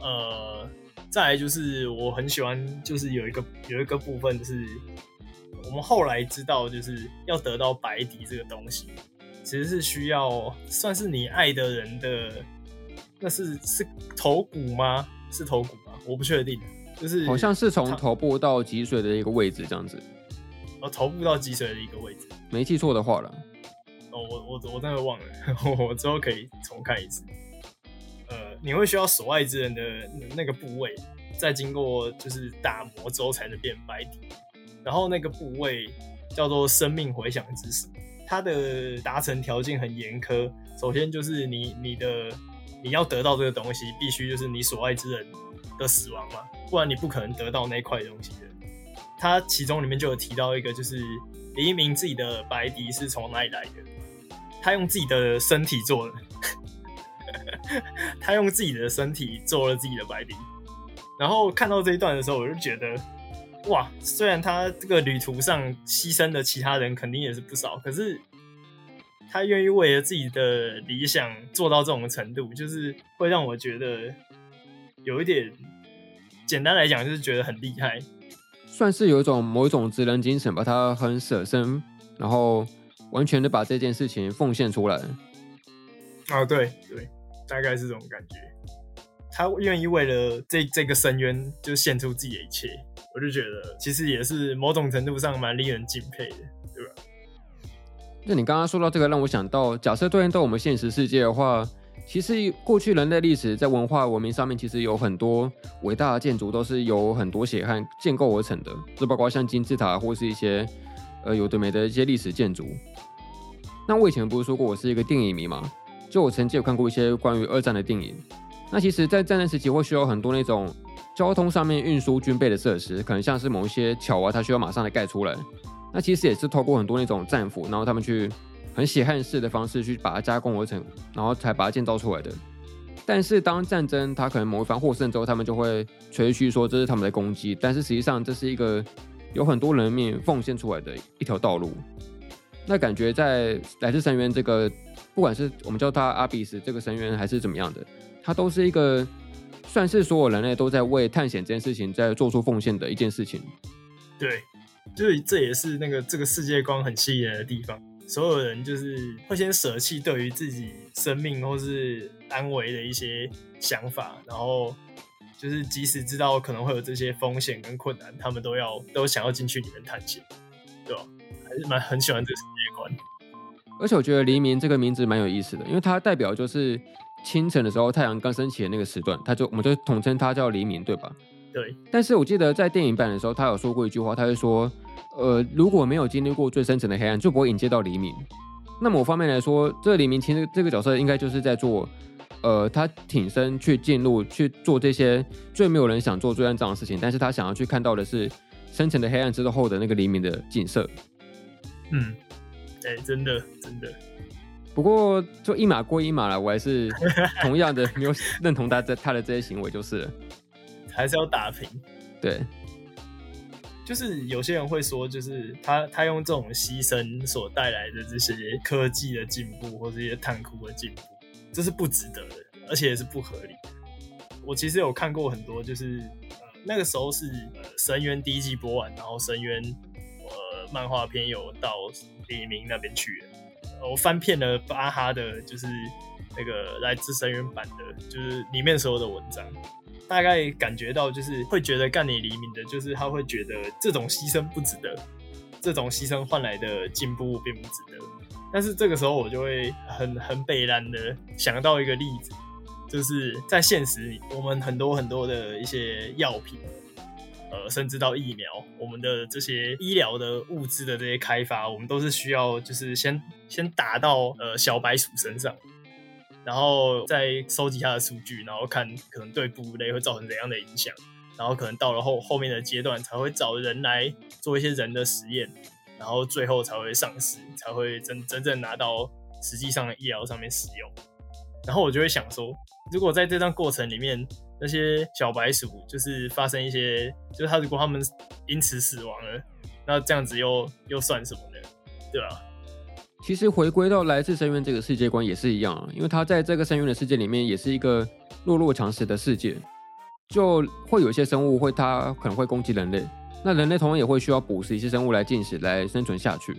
呃。再来就是我很喜欢，就是有一个有一个部分是，我们后来知道，就是要得到白迪这个东西，其实是需要算是你爱的人的，那是是头骨吗？是头骨吗？我不确定，就是好像是从头部到脊髓的一个位置这样子。哦，头部到脊髓的一个位置，没记错的话了。哦，我我我真的忘了，我之后可以重看一次。呃，你会需要所爱之人的那个部位，再经过就是打磨之后才能变白底。然后那个部位叫做生命回响之石，它的达成条件很严苛。首先就是你你的你要得到这个东西，必须就是你所爱之人的死亡嘛，不然你不可能得到那块东西的。他其中里面就有提到一个，就是黎明自己的白笛是从哪里来的？他用自己的身体做的。他用自己的身体做了自己的白笛，然后看到这一段的时候，我就觉得，哇，虽然他这个旅途上牺牲的其他人肯定也是不少，可是他愿意为了自己的理想做到这种程度，就是会让我觉得有一点，简单来讲就是觉得很厉害，算是有一种某一种职人精神吧，他很舍身，然后完全的把这件事情奉献出来。啊，对对。大概是这种感觉，他愿意为了这这个深渊就献出自己的一切，我就觉得其实也是某种程度上蛮令人敬佩的，对吧？那你刚刚说到这个，让我想到，假设对应到我们现实世界的话，其实过去人类历史在文化文明上面，其实有很多伟大的建筑都是由很多血汗建构而成的，就包括像金字塔或是一些呃有的没的一些历史建筑。那我以前不是说过我是一个电影迷吗？就我曾经有看过一些关于二战的电影，那其实，在战争时期会需要很多那种交通上面运输军备的设施，可能像是某一些桥啊，它需要马上来盖出来。那其实也是透过很多那种战俘，然后他们去很血汗式的方式去把它加工而成，然后才把它建造出来的。但是当战争他可能某一方获胜之后，他们就会吹嘘说这是他们的功绩，但是实际上这是一个有很多人命奉献出来的一条道路。那感觉在来自深渊这个，不管是我们叫它阿比斯这个深渊还是怎么样的，它都是一个算是所有人类都在为探险这件事情在做出奉献的一件事情。对，就是这也是那个这个世界观很吸引人的地方。所有人就是会先舍弃对于自己生命或是安危的一些想法，然后就是即使知道可能会有这些风险跟困难，他们都要都想要进去里面探险，对吧？还是蛮很喜欢这个世界观。而且我觉得黎明这个名字蛮有意思的，因为它代表就是清晨的时候太阳刚升起的那个时段，它就我们就统称它叫黎明，对吧？对。但是我记得在电影版的时候，他有说过一句话，他会说。呃，如果没有经历过最深层的黑暗，就不会引接到黎明。那某方面来说，这个黎明其实这个角色应该就是在做，呃，他挺身去进入去做这些最没有人想做最肮脏的事情，但是他想要去看到的是深层的黑暗之后的那个黎明的景色。嗯，哎、欸，真的真的。不过就一码归一码了，我还是同样的没有 认同他在他的这些行为，就是了还是要打平。对。就是有些人会说，就是他他用这种牺牲所带来的这些科技的进步，或这些探窟的进步，这是不值得的，而且也是不合理。我其实有看过很多，就是呃那个时候是呃深渊第一季播完，然后深渊呃漫画片有到黎明那边去了，我翻遍了巴哈的，就是那个来自深渊版的，就是里面所有的文章。大概感觉到，就是会觉得干你黎明的，就是他会觉得这种牺牲不值得，这种牺牲换来的进步并不值得。但是这个时候，我就会很很北然的想到一个例子，就是在现实里，我们很多很多的一些药品，呃，甚至到疫苗，我们的这些医疗的物资的这些开发，我们都是需要就是先先打到呃小白鼠身上。然后再收集它的数据，然后看可能对哺乳类会造成怎样的影响，然后可能到了后后面的阶段才会找人来做一些人的实验，然后最后才会上市，才会真真正拿到实际上的医疗上面使用。然后我就会想说，如果在这段过程里面，那些小白鼠就是发生一些，就是它如果他们因此死亡了，那这样子又又算什么呢？对吧？其实回归到来自深渊这个世界观也是一样啊，因为它在这个深渊的世界里面也是一个弱肉强食的世界，就会有一些生物会它可能会攻击人类，那人类同样也会需要捕食一些生物来进食来生存下去。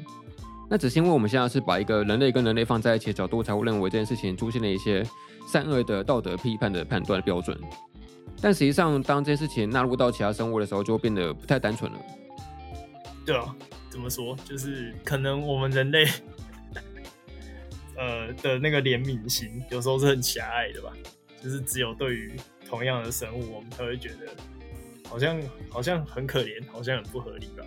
那只是因为我们现在是把一个人类跟人类放在一起的角度，才会认为这件事情出现了一些善恶的道德批判的判断标准。但实际上，当这件事情纳入到其他生物的时候，就变得不太单纯了。对啊，怎么说？就是可能我们人类。呃的那个怜悯心，有时候是很狭隘的吧？就是只有对于同样的生物，我们才会觉得好像好像很可怜，好像很不合理吧？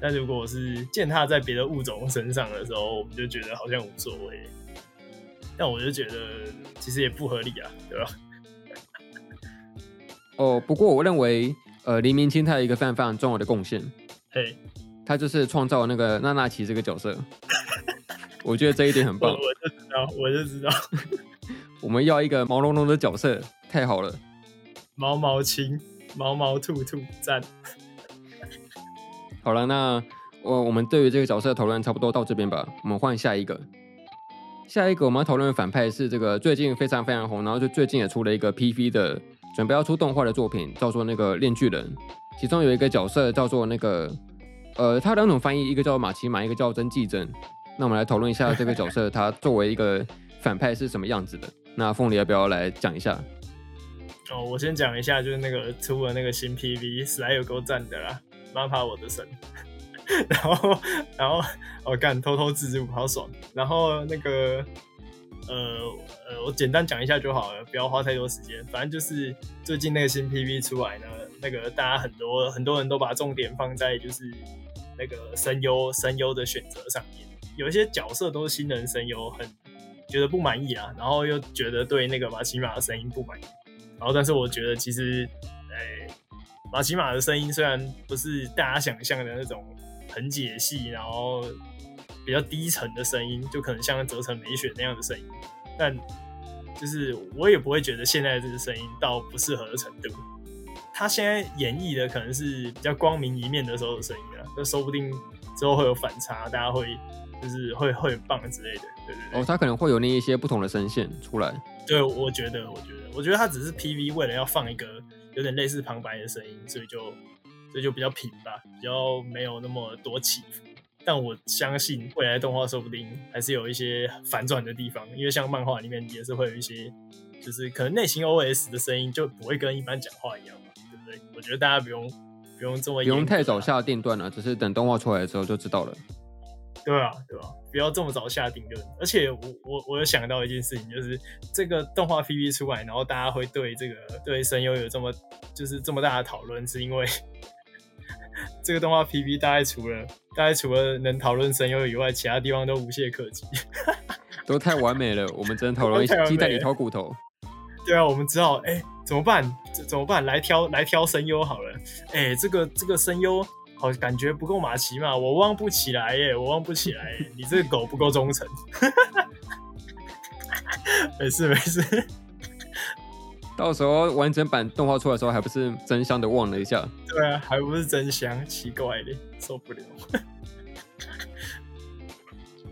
但如果是践踏在别的物种身上的时候，我们就觉得好像无所谓。但我就觉得其实也不合理啊，对吧？哦，不过我认为，呃，黎明清他有一个非常非常重要的贡献，嘿，他就是创造那个娜娜奇这个角色。我觉得这一点很棒。我，我就知道，我就知道，我们要一个毛茸茸的角色，太好了。毛毛青，毛毛兔兔赞。好了，那我我们对于这个角色的讨论差不多到这边吧。我们换下一个，下一个我们要讨论的反派是这个最近非常非常红，然后就最近也出了一个 PV 的，准备要出动画的作品，叫做那个炼巨人。其中有一个角色叫做那个，呃，他两种翻译，一个叫马奇马，一个叫真纪真。那我们来讨论一下这个角色，他作为一个反派是什么样子的？那凤梨要不要来讲一下？哦，我先讲一下，就是那个出了那个新 PV，史莱有够赞的啦，MAPPA 我的神。然后，然后我干、哦、偷偷自助，好爽。然后那个，呃呃，我简单讲一下就好了，不要花太多时间。反正就是最近那个新 PV 出来呢，那个大家很多很多人都把重点放在就是那个声优声优的选择上面。有一些角色都是新人声优，很觉得不满意啊，然后又觉得对那个玛奇玛的声音不满意，然后但是我觉得其实，哎，玛奇玛的声音虽然不是大家想象的那种很解析，然后比较低沉的声音，就可能像泽城美雪那样的声音，但就是我也不会觉得现在这个声音到不适合的程度。他现在演绎的可能是比较光明一面的时候的声音啊，那说不定之后会有反差，大家会就是会会很棒之类的，对对对。哦，他可能会有那一些不同的声线出来。对，我觉得，我觉得，我觉得他只是 PV 为了要放一个有点类似旁白的声音，所以就所以就比较平吧，比较没有那么多起伏。但我相信未来动画说不定还是有一些反转的地方，因为像漫画里面也是会有一些，就是可能内心 OS 的声音就不会跟一般讲话一样嘛，对不对。我觉得大家不用不用这么不用太早下定断了，只是等动画出来的时候就知道了。对啊，对啊，不要这么早下定论。而且我我我有想到一件事情，就是这个动画 PV 出来，然后大家会对这个对声优有这么就是这么大的讨论，是因为 这个动画 PV 大概除了大概除了能讨论声优以外，其他地方都无懈可击，都太完美了。我们只能讨论鸡蛋里挑骨头。对啊，我们只好哎。欸怎么办？怎怎么办？来挑来挑声优好了。哎、欸，这个这个声优好感觉不够马奇嘛，我忘不起来耶，我忘不起来耶。你这个狗不够忠诚。没事没事。到时候完整版动画出来的时候，还不是真香的忘了一下？对啊，还不是真香，奇怪的，受不了。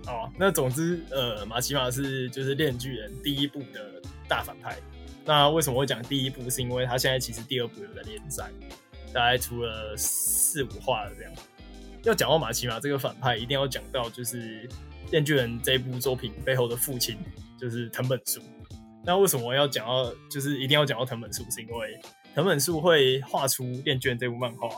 哦，那总之，呃，马奇马是就是《链锯人》第一部的大反派。那为什么会讲第一部？是因为他现在其实第二部有在连载，大概出了四五话的这样。要讲到马奇马这个反派，一定要讲到就是《电锯人》这部作品背后的父亲，就是藤本树。那为什么要讲到，就是一定要讲到藤本树？是因为藤本树会画出《电锯人》这部漫画，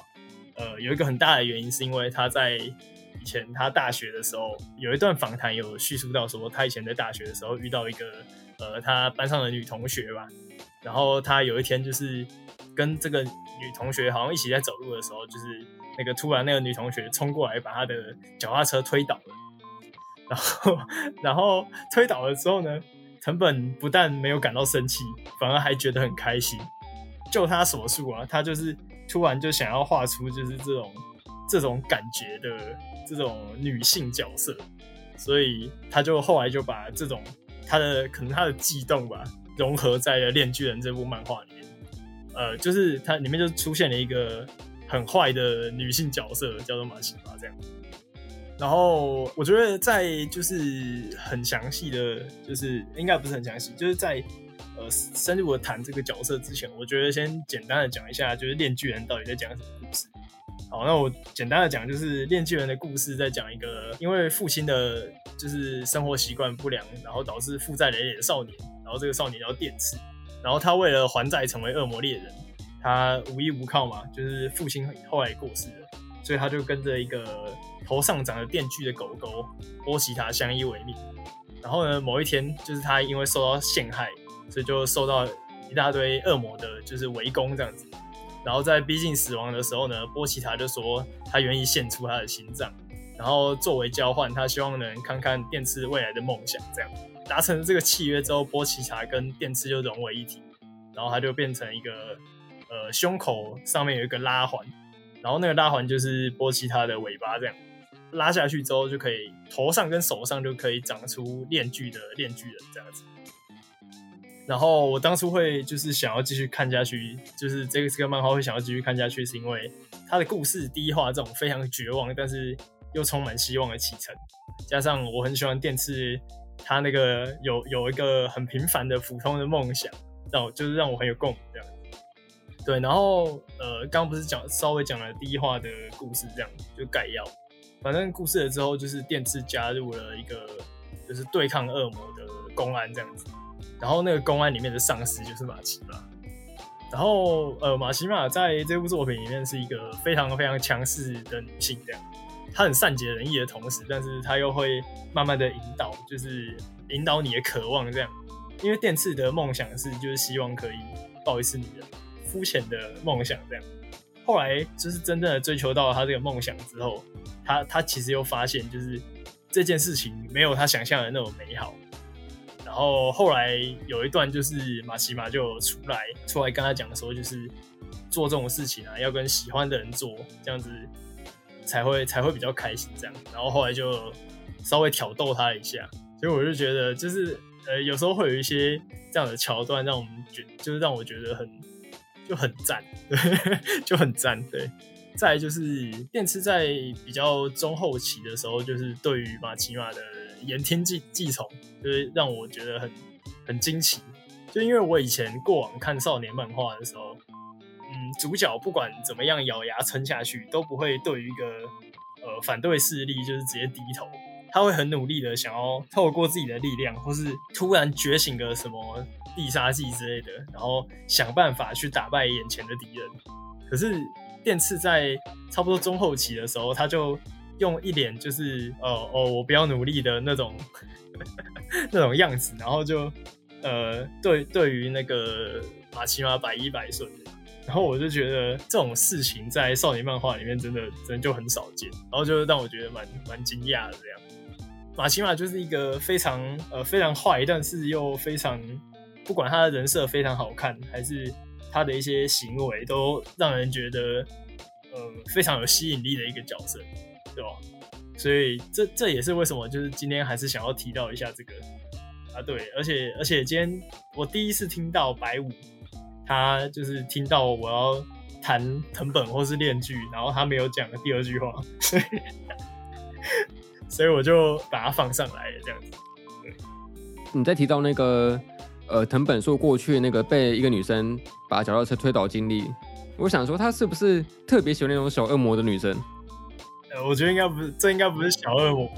呃，有一个很大的原因，是因为他在以前他大学的时候有一段访谈，有叙述到说他以前在大学的时候遇到一个。呃，他班上的女同学吧，然后他有一天就是跟这个女同学好像一起在走路的时候，就是那个突然那个女同学冲过来把她的脚踏车推倒了，然后然后推倒了之后呢，藤本不但没有感到生气，反而还觉得很开心。就他所述啊，他就是突然就想要画出就是这种这种感觉的这种女性角色，所以他就后来就把这种。他的可能他的悸动吧，融合在了《链锯人》这部漫画里。呃，就是它里面就出现了一个很坏的女性角色，叫做马奇马这样。然后我觉得在就是很详细的，就是应该不是很详细，就是在呃深入的谈这个角色之前，我觉得先简单的讲一下，就是《链锯人》到底在讲什么故事。好，那我简单的讲，就是《链锯人》的故事，在讲一个因为父亲的，就是生活习惯不良，然后导致负债累累的少年，然后这个少年叫电次，然后他为了还债成为恶魔猎人，他无依无靠嘛，就是父亲后来过世了，所以他就跟着一个头上长着电锯的狗狗波奇塔相依为命。然后呢，某一天，就是他因为受到陷害，所以就受到一大堆恶魔的，就是围攻这样子。然后在逼近死亡的时候呢，波奇塔就说他愿意献出他的心脏，然后作为交换，他希望能看看电次未来的梦想。这样达成这个契约之后，波奇塔跟电次就融为一体，然后他就变成一个呃胸口上面有一个拉环，然后那个拉环就是波奇塔的尾巴，这样拉下去之后就可以头上跟手上就可以长出链锯的链锯人这样子。然后我当初会就是想要继续看下去，就是这个这个漫画会想要继续看下去，是因为它的故事第一话这种非常绝望，但是又充满希望的启程，加上我很喜欢电次他那个有有一个很平凡的普通的梦想，让我就是让我很有共鸣这样。对，然后呃，刚刚不是讲稍微讲了第一话的故事，这样就概要。反正故事了之后，就是电次加入了一个就是对抗恶魔的公安这样子。然后那个公安里面的上司就是马奇马，然后呃马奇马在这部作品里面是一个非常非常强势的女性，这样，他很善解人意的同时，但是他又会慢慢的引导，就是引导你的渴望这样，因为电次的梦想是就是希望可以抱一次女人，肤浅的梦想这样，后来就是真正的追求到了他这个梦想之后，他他其实又发现就是这件事情没有他想象的那么美好。然后后来有一段就是马奇马就出来出来跟他讲的时候，就是做这种事情啊，要跟喜欢的人做，这样子才会才会比较开心这样。然后后来就稍微挑逗他一下，所以我就觉得就是呃，有时候会有一些这样的桥段，让我们觉就是让我觉得很就很赞，对，就很赞。对，再就是电次在比较中后期的时候，就是对于玛奇玛的言听计计从，就是让我觉得很很惊奇。就因为我以前过往看少年漫画的时候，主角不管怎么样咬牙撑下去，都不会对于一个呃反对势力就是直接低头。他会很努力的想要透过自己的力量，或是突然觉醒个什么必杀技之类的，然后想办法去打败眼前的敌人。可是电次在差不多中后期的时候，他就用一脸就是哦哦，我不要努力的那种 那种样子，然后就呃对对于那个马奇玛百依百顺，然后我就觉得这种事情在少年漫画里面真的真就很少见，然后就让我觉得蛮蛮惊讶的这样。玛奇玛就是一个非常呃非常坏，但是又非常不管他的人设非常好看，还是他的一些行为都让人觉得呃非常有吸引力的一个角色，对吧？所以这这也是为什么就是今天还是想要提到一下这个啊，对，而且而且今天我第一次听到白五，他就是听到我要谈藤本或是链锯，然后他没有讲的第二句话，所以。所以我就把它放上来了，这样子。对，你在提到那个呃藤本树过去那个被一个女生把脚踏车推倒经历，我想说他是不是特别喜欢那种小恶魔的女生？呃，我觉得应该不是，这应该不是小恶魔。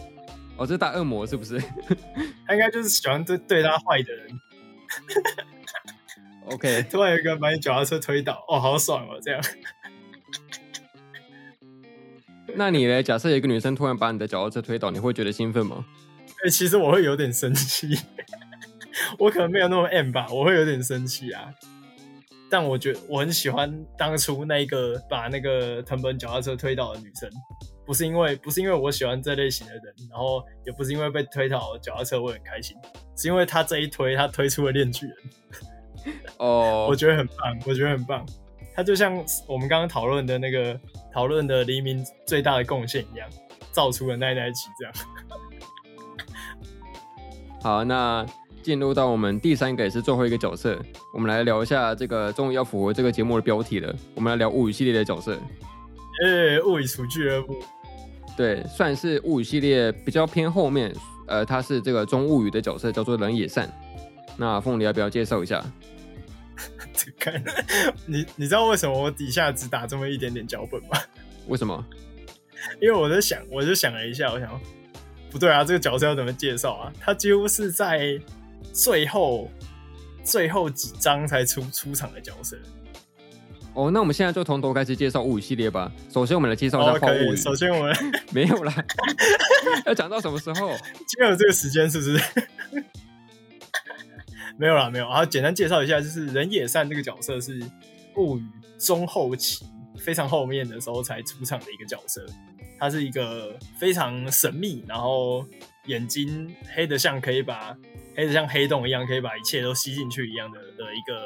哦，这是大恶魔是不是？他应该就是喜欢对对他坏的人。OK，突然有一个人把你脚踏车推倒，哦，好爽哦，这样。那你呢？假设有一个女生突然把你的脚踏车推倒，你会觉得兴奋吗？哎、欸，其实我会有点生气，我可能没有那么 M 吧，我会有点生气啊。但我觉得我很喜欢当初那个把那个藤本脚踏车推倒的女生，不是因为不是因为我喜欢这类型的人，然后也不是因为被推倒脚踏车我很开心，是因为她这一推，她推出了链锯人。哦，oh. 我觉得很棒，我觉得很棒。他就像我们刚刚讨论的那个。讨论的黎明最大的贡献一样，造出了奈奈奇这样。好，那进入到我们第三个也是最后一个角色，我们来聊一下这个终于要符合这个节目的标题了。我们来聊物语系列的角色。诶、欸，物语厨俱乐部。对，算是物语系列比较偏后面，呃，他是这个中物语的角色，叫做冷野善。那凤梨要不要介绍一下？看，你你知道为什么我底下只打这么一点点脚本吗？为什么？因为我在想，我就想了一下，我想，不对啊，这个角色要怎么介绍啊？他几乎是在最后最后几章才出出场的角色。哦，那我们现在就从头开始介绍物语系列吧。首先，我们来介绍一下荒物语。首先，我们没有啦，要讲到什么时候？今天有这个时间是不是？没有啦，没有。然后简单介绍一下，就是人野善这个角色是物语中后期非常后面的时候才出场的一个角色。他是一个非常神秘，然后眼睛黑的像可以把黑的像黑洞一样，可以把一切都吸进去一样的的一个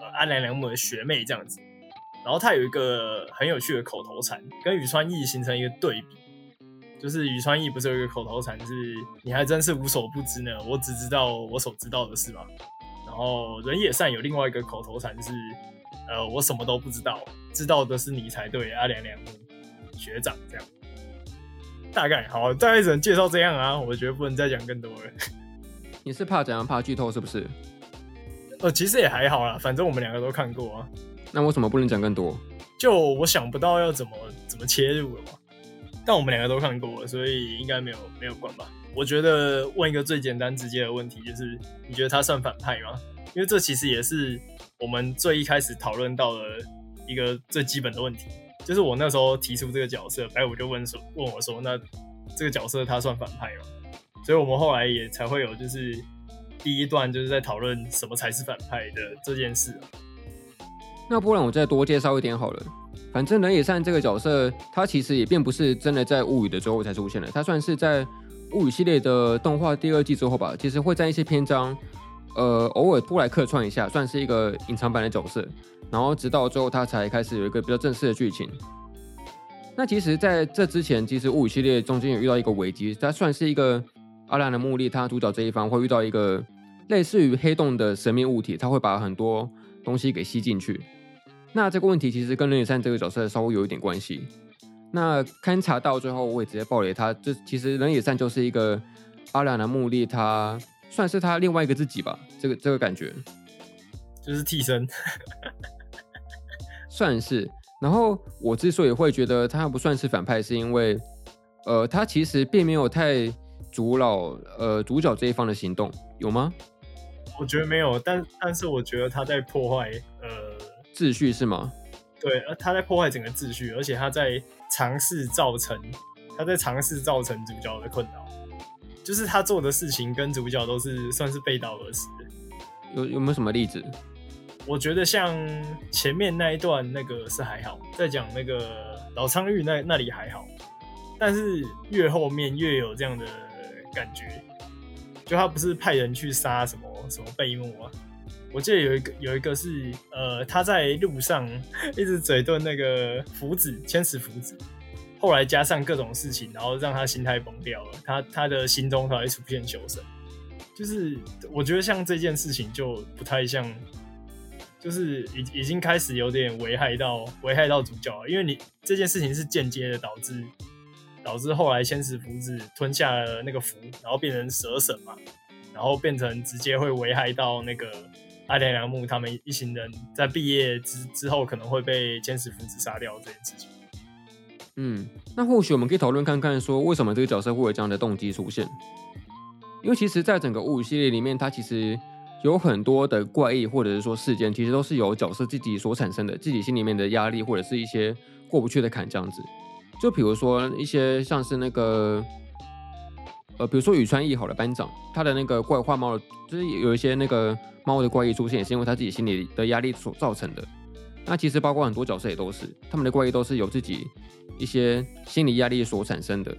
呃安良良木的学妹这样子。然后他有一个很有趣的口头禅，跟宇川义形成一个对比。就是宇川义不是有一个口头禅是“你还真是无所不知呢，我只知道我所知道的事吗？”哦，人野善有另外一个口头禅是，呃，我什么都不知道，知道的是你才对，阿良良学长这样。大概好，大概只能介绍这样啊，我觉得不能再讲更多了。你是怕怎样？怕剧透是不是？呃，其实也还好啦，反正我们两个都看过啊。那为什么不能讲更多？就我想不到要怎么怎么切入了嘛。但我们两个都看过了，所以应该没有没有关吧。我觉得问一个最简单直接的问题，就是你觉得他算反派吗？因为这其实也是我们最一开始讨论到的一个最基本的问题。就是我那时候提出这个角色，白五就问说问我说，那这个角色他算反派吗？所以我们后来也才会有就是第一段就是在讨论什么才是反派的这件事啊。那不然我再多介绍一点好了。反正忍野善这个角色，他其实也并不是真的在物语的最后才出现的，他算是在。物语系列的动画第二季之后吧，其实会在一些篇章，呃，偶尔出来客串一下，算是一个隐藏版的角色。然后直到最后，他才开始有一个比较正式的剧情。那其实在这之前，其实物语系列中间有遇到一个危机，它算是一个阿兰的木利，他主角这一方会遇到一个类似于黑洞的神秘物体，它会把很多东西给吸进去。那这个问题其实跟人野善这个角色稍微有一点关系。那勘察到最后，我也直接爆雷他，这其实人野善就是一个阿良的目的，他算是他另外一个自己吧，这个这个感觉就是替身，算是。然后我之所以会觉得他不算是反派，是因为，呃，他其实并没有太阻扰呃主角这一方的行动，有吗？我觉得没有，但但是我觉得他在破坏呃秩序是吗？对，呃，他在破坏整个秩序，而且他在尝试造成他在尝试造成主角的困扰，就是他做的事情跟主角都是算是背道而驰。有有没有什么例子？我觉得像前面那一段那个是还好，在讲那个老苍玉那那里还好，但是越后面越有这样的感觉，就他不是派人去杀什么什么贝木啊？我记得有一个有一个是呃他在路上 一直嘴遁那个福子千石福子，后来加上各种事情，然后让他心态崩掉了，他他的心中才会出现求生，就是我觉得像这件事情就不太像。就是已已经开始有点危害到危害到主角了，因为你这件事情是间接的导致导致后来千石福子吞下了那个符，然后变成蛇神嘛，然后变成直接会危害到那个阿良良木他们一行人在毕业之之后可能会被千石福子杀掉这件事情。嗯，那或许我们可以讨论看看，说为什么这个角色会有这样的动机出现？因为其实，在整个物语系列里面，它其实。有很多的怪异或者是说事件，其实都是由角色自己所产生的，自己心里面的压力或者是一些过不去的坎这样子。就比如说一些像是那个，呃，比如说宇川一好的班长，他的那个怪化猫，就是有一些那个猫的怪异出现，也是因为他自己心里的压力所造成的。那其实包括很多角色也都是，他们的怪异都是由自己一些心理压力所产生的。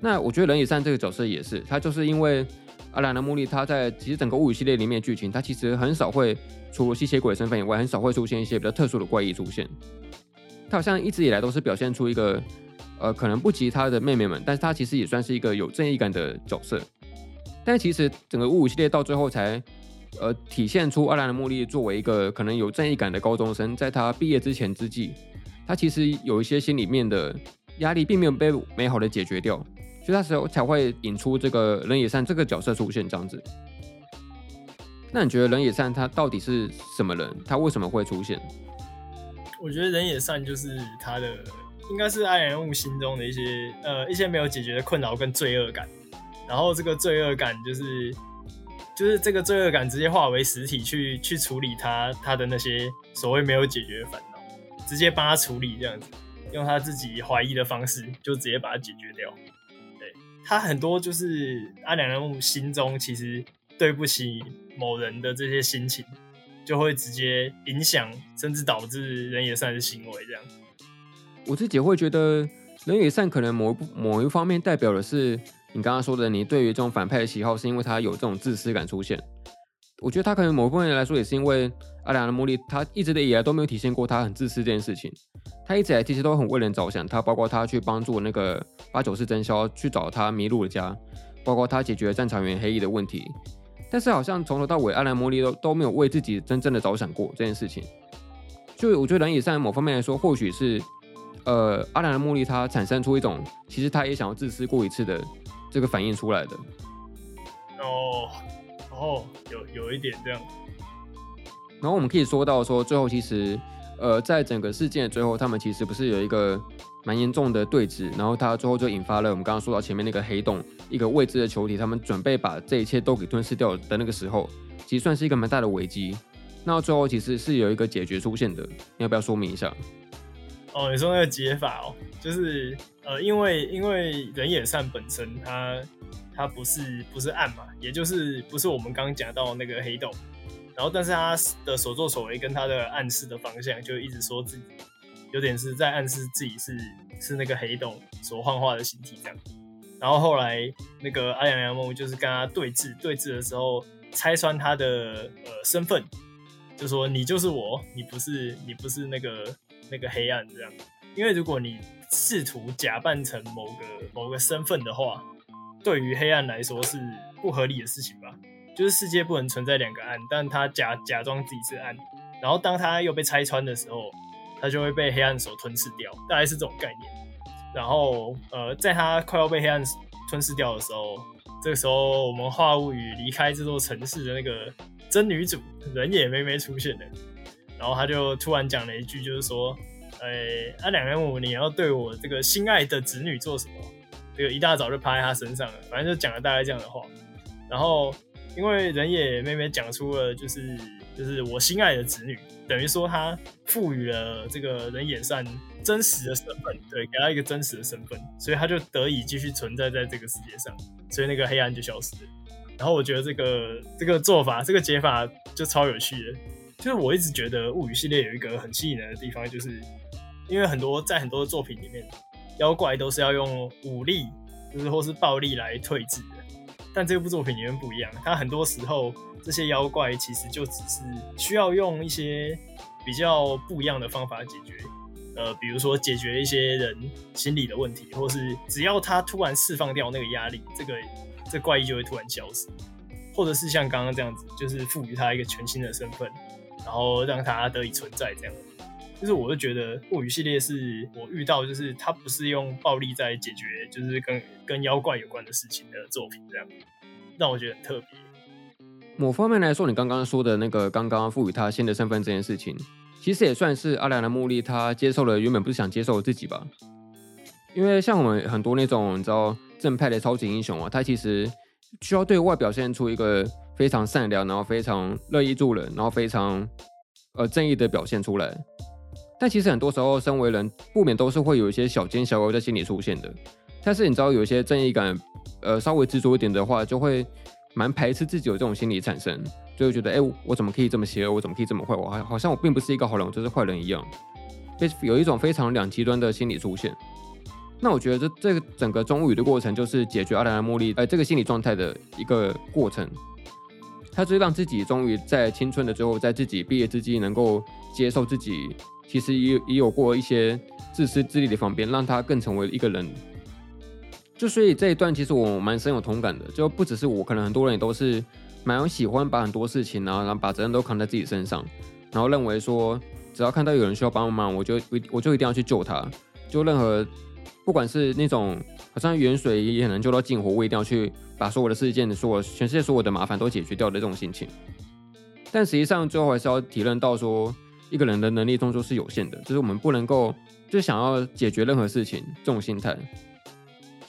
那我觉得人野善这个角色也是，他就是因为。阿兰的目的，他在其实整个物语系列里面剧情，他其实很少会除了吸血鬼身份以外，很少会出现一些比较特殊的怪异出现。他好像一直以来都是表现出一个，呃，可能不及他的妹妹们，但是他其实也算是一个有正义感的角色。但其实整个物语系列到最后才，呃，体现出二兰的目的作为一个可能有正义感的高中生，在他毕业之前之际，他其实有一些心里面的压力，并没有被美好的解决掉。所以那时候才会引出这个人野善这个角色出现这样子。那你觉得人野善他到底是什么人？他为什么会出现？我觉得人野善就是他的，应该是阿良人物心中的一些呃一些没有解决的困扰跟罪恶感。然后这个罪恶感就是就是这个罪恶感直接化为实体去去处理他他的那些所谓没有解决的烦恼，直接帮他处理这样子，用他自己怀疑的方式就直接把它解决掉。对他很多就是阿良人物心中其实对不起某人的这些心情，就会直接影响甚至导致人也善的行为。这样，我自己会觉得人与善可能某一某一方面代表的是你刚刚说的，你对于这种反派的喜好是因为他有这种自私感出现。我觉得他可能某部分人来说也是因为阿良的魔力，他一直的以来都没有体现过他很自私这件事情。他一直以来其实都很为人着想，他包括他去帮助那个八九四真宵去找他迷路的家，包括他解决战场员黑衣的问题。但是好像从头到尾，阿兰魔力都都没有为自己真正的着想过这件事情。就我觉得人野善某方面来说，或许是呃阿兰的目的，他产生出一种其实他也想要自私过一次的这个反应出来的。哦哦，有有一点这样。然后我们可以说到说最后其实。呃，在整个事件最后，他们其实不是有一个蛮严重的对峙，然后他最后就引发了我们刚刚说到前面那个黑洞，一个未知的球体，他们准备把这一切都给吞噬掉的那个时候，其实算是一个蛮大的危机。那最后其实是有一个解决出现的，你要不要说明一下？哦，你说那个解法哦，就是呃，因为因为人眼善本身它它不是不是暗嘛，也就是不是我们刚刚讲到那个黑洞。然后，但是他的所作所为跟他的暗示的方向，就一直说自己有点是在暗示自己是是那个黑洞所幻化的形体这样。然后后来那个阿良良梦就是跟他对峙，对峙的时候拆穿他的呃身份，就说你就是我，你不是你不是那个那个黑暗这样。因为如果你试图假扮成某个某个身份的话，对于黑暗来说是不合理的事情吧。就是世界不能存在两个暗，但他假假装自己是暗，然后当他又被拆穿的时候，他就会被黑暗所吞噬掉，大概是这种概念。然后呃，在他快要被黑暗吞噬掉的时候，这个时候我们话物语离开这座城市的那个真女主人野妹妹出现了，然后他就突然讲了一句，就是说，呃、阿两元武，你要对我这个心爱的子女做什么？这个一大早就趴在他身上了，反正就讲了大概这样的话，然后。因为人野妹妹讲出了就是就是我心爱的子女，等于说他赋予了这个人野善真实的身份，对，给他一个真实的身份，所以他就得以继续存在在这个世界上，所以那个黑暗就消失了。然后我觉得这个这个做法，这个解法就超有趣的。就是我一直觉得物语系列有一个很吸引人的地方，就是因为很多在很多的作品里面，妖怪都是要用武力，就是或是暴力来退治的。但这部作品里面不一样，它很多时候这些妖怪其实就只是需要用一些比较不一样的方法解决，呃，比如说解决一些人心理的问题，或是只要他突然释放掉那个压力，这个这怪异就会突然消失，或者是像刚刚这样子，就是赋予他一个全新的身份，然后让他得以存在这样。就是我就觉得物语系列是我遇到，就是它不是用暴力在解决，就是跟跟妖怪有关的事情的作品，这样让我觉得很特别。某方面来说，你刚刚说的那个刚刚赋予他新的身份这件事情，其实也算是阿良的目的，他接受了原本不是想接受自己吧。因为像我们很多那种你知道正派的超级英雄啊，他其实需要对外表现出一个非常善良，然后非常乐意助人，然后非常呃正义的表现出来。但其实很多时候，身为人不免都是会有一些小奸小恶在心里出现的。但是你知道，有一些正义感，呃，稍微执着一点的话，就会蛮排斥自己有这种心理产生，就会觉得，哎，我怎么可以这么邪恶？我怎么可以这么坏？我好好像我并不是一个好人，我就是坏人一样，非有一种非常两极端的心理出现。那我觉得这这个整个中物语的过程，就是解决阿良的茉莉，呃，这个心理状态的一个过程。他就是让自己终于在青春的最后，在自己毕业之际，能够接受自己。其实也也有过一些自私自利的方面，让他更成为一个人。就所以这一段，其实我蛮深有同感的。就不只是我，可能很多人也都是蛮喜欢把很多事情啊，然后把责任都扛在自己身上，然后认为说，只要看到有人需要帮忙，我就我就一定要去救他。就任何不管是那种好像远水也很难救到近火，我一定要去把所有的事件、所有全世界所有的麻烦都解决掉的这种心情。但实际上最后还是要体认到说。一个人的能力终究是有限的，就是我们不能够就想要解决任何事情这种心态。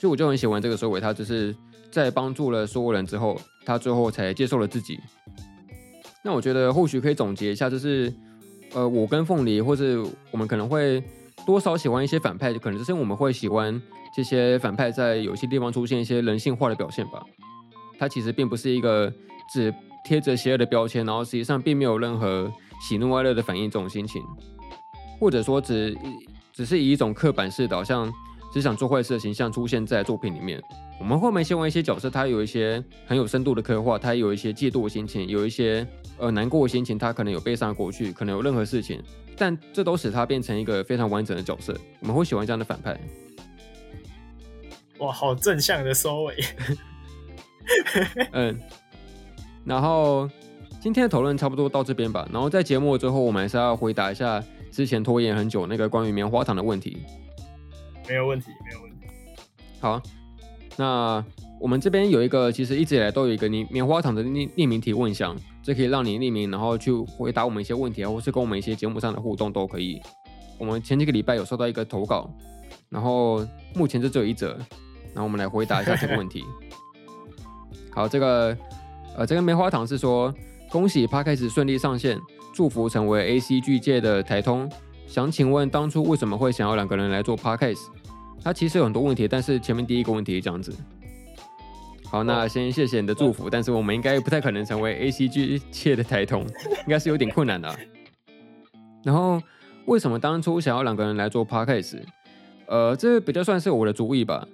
所以我就很喜欢这个收尾，他就是在帮助了所有人之后，他最后才接受了自己。那我觉得或许可以总结一下，就是呃，我跟凤梨，或是我们可能会多少喜欢一些反派，可能就是我们会喜欢这些反派在有些地方出现一些人性化的表现吧。他其实并不是一个只贴着邪恶的标签，然后实际上并没有任何。喜怒哀乐的反应这种心情，或者说只只是以一种刻板式的，好像只想做坏事的形象出现在作品里面。我们后面希望一些角色，他有一些很有深度的刻画，他有一些嫉妒的心情，有一些呃难过的心情，他可能有悲伤的过去，可能有任何事情，但这都使他变成一个非常完整的角色。我们会喜欢这样的反派。哇，好正向的收尾。嗯，然后。今天的讨论差不多到这边吧，然后在节目最后，我们还是要回答一下之前拖延很久那个关于棉花糖的问题。没有问题，没有问题。好，那我们这边有一个，其实一直以来都有一个你棉花糖的匿匿名提问箱，这可以让你匿名，然后去回答我们一些问题啊，或是跟我们一些节目上的互动都可以。我们前几个礼拜有收到一个投稿，然后目前就只有一则，然后我们来回答一下这个问题。好，这个呃，这个棉花糖是说。恭喜 Podcast 顺利上线，祝福成为 ACG 界的台通。想请问当初为什么会想要两个人来做 Podcast？他其实有很多问题，但是前面第一个问题这样子。好，那先谢谢你的祝福，但是我们应该不太可能成为 ACG 界的台通，应该是有点困难的啊。然后为什么当初想要两个人来做 Podcast？呃，这比较算是我的主意吧，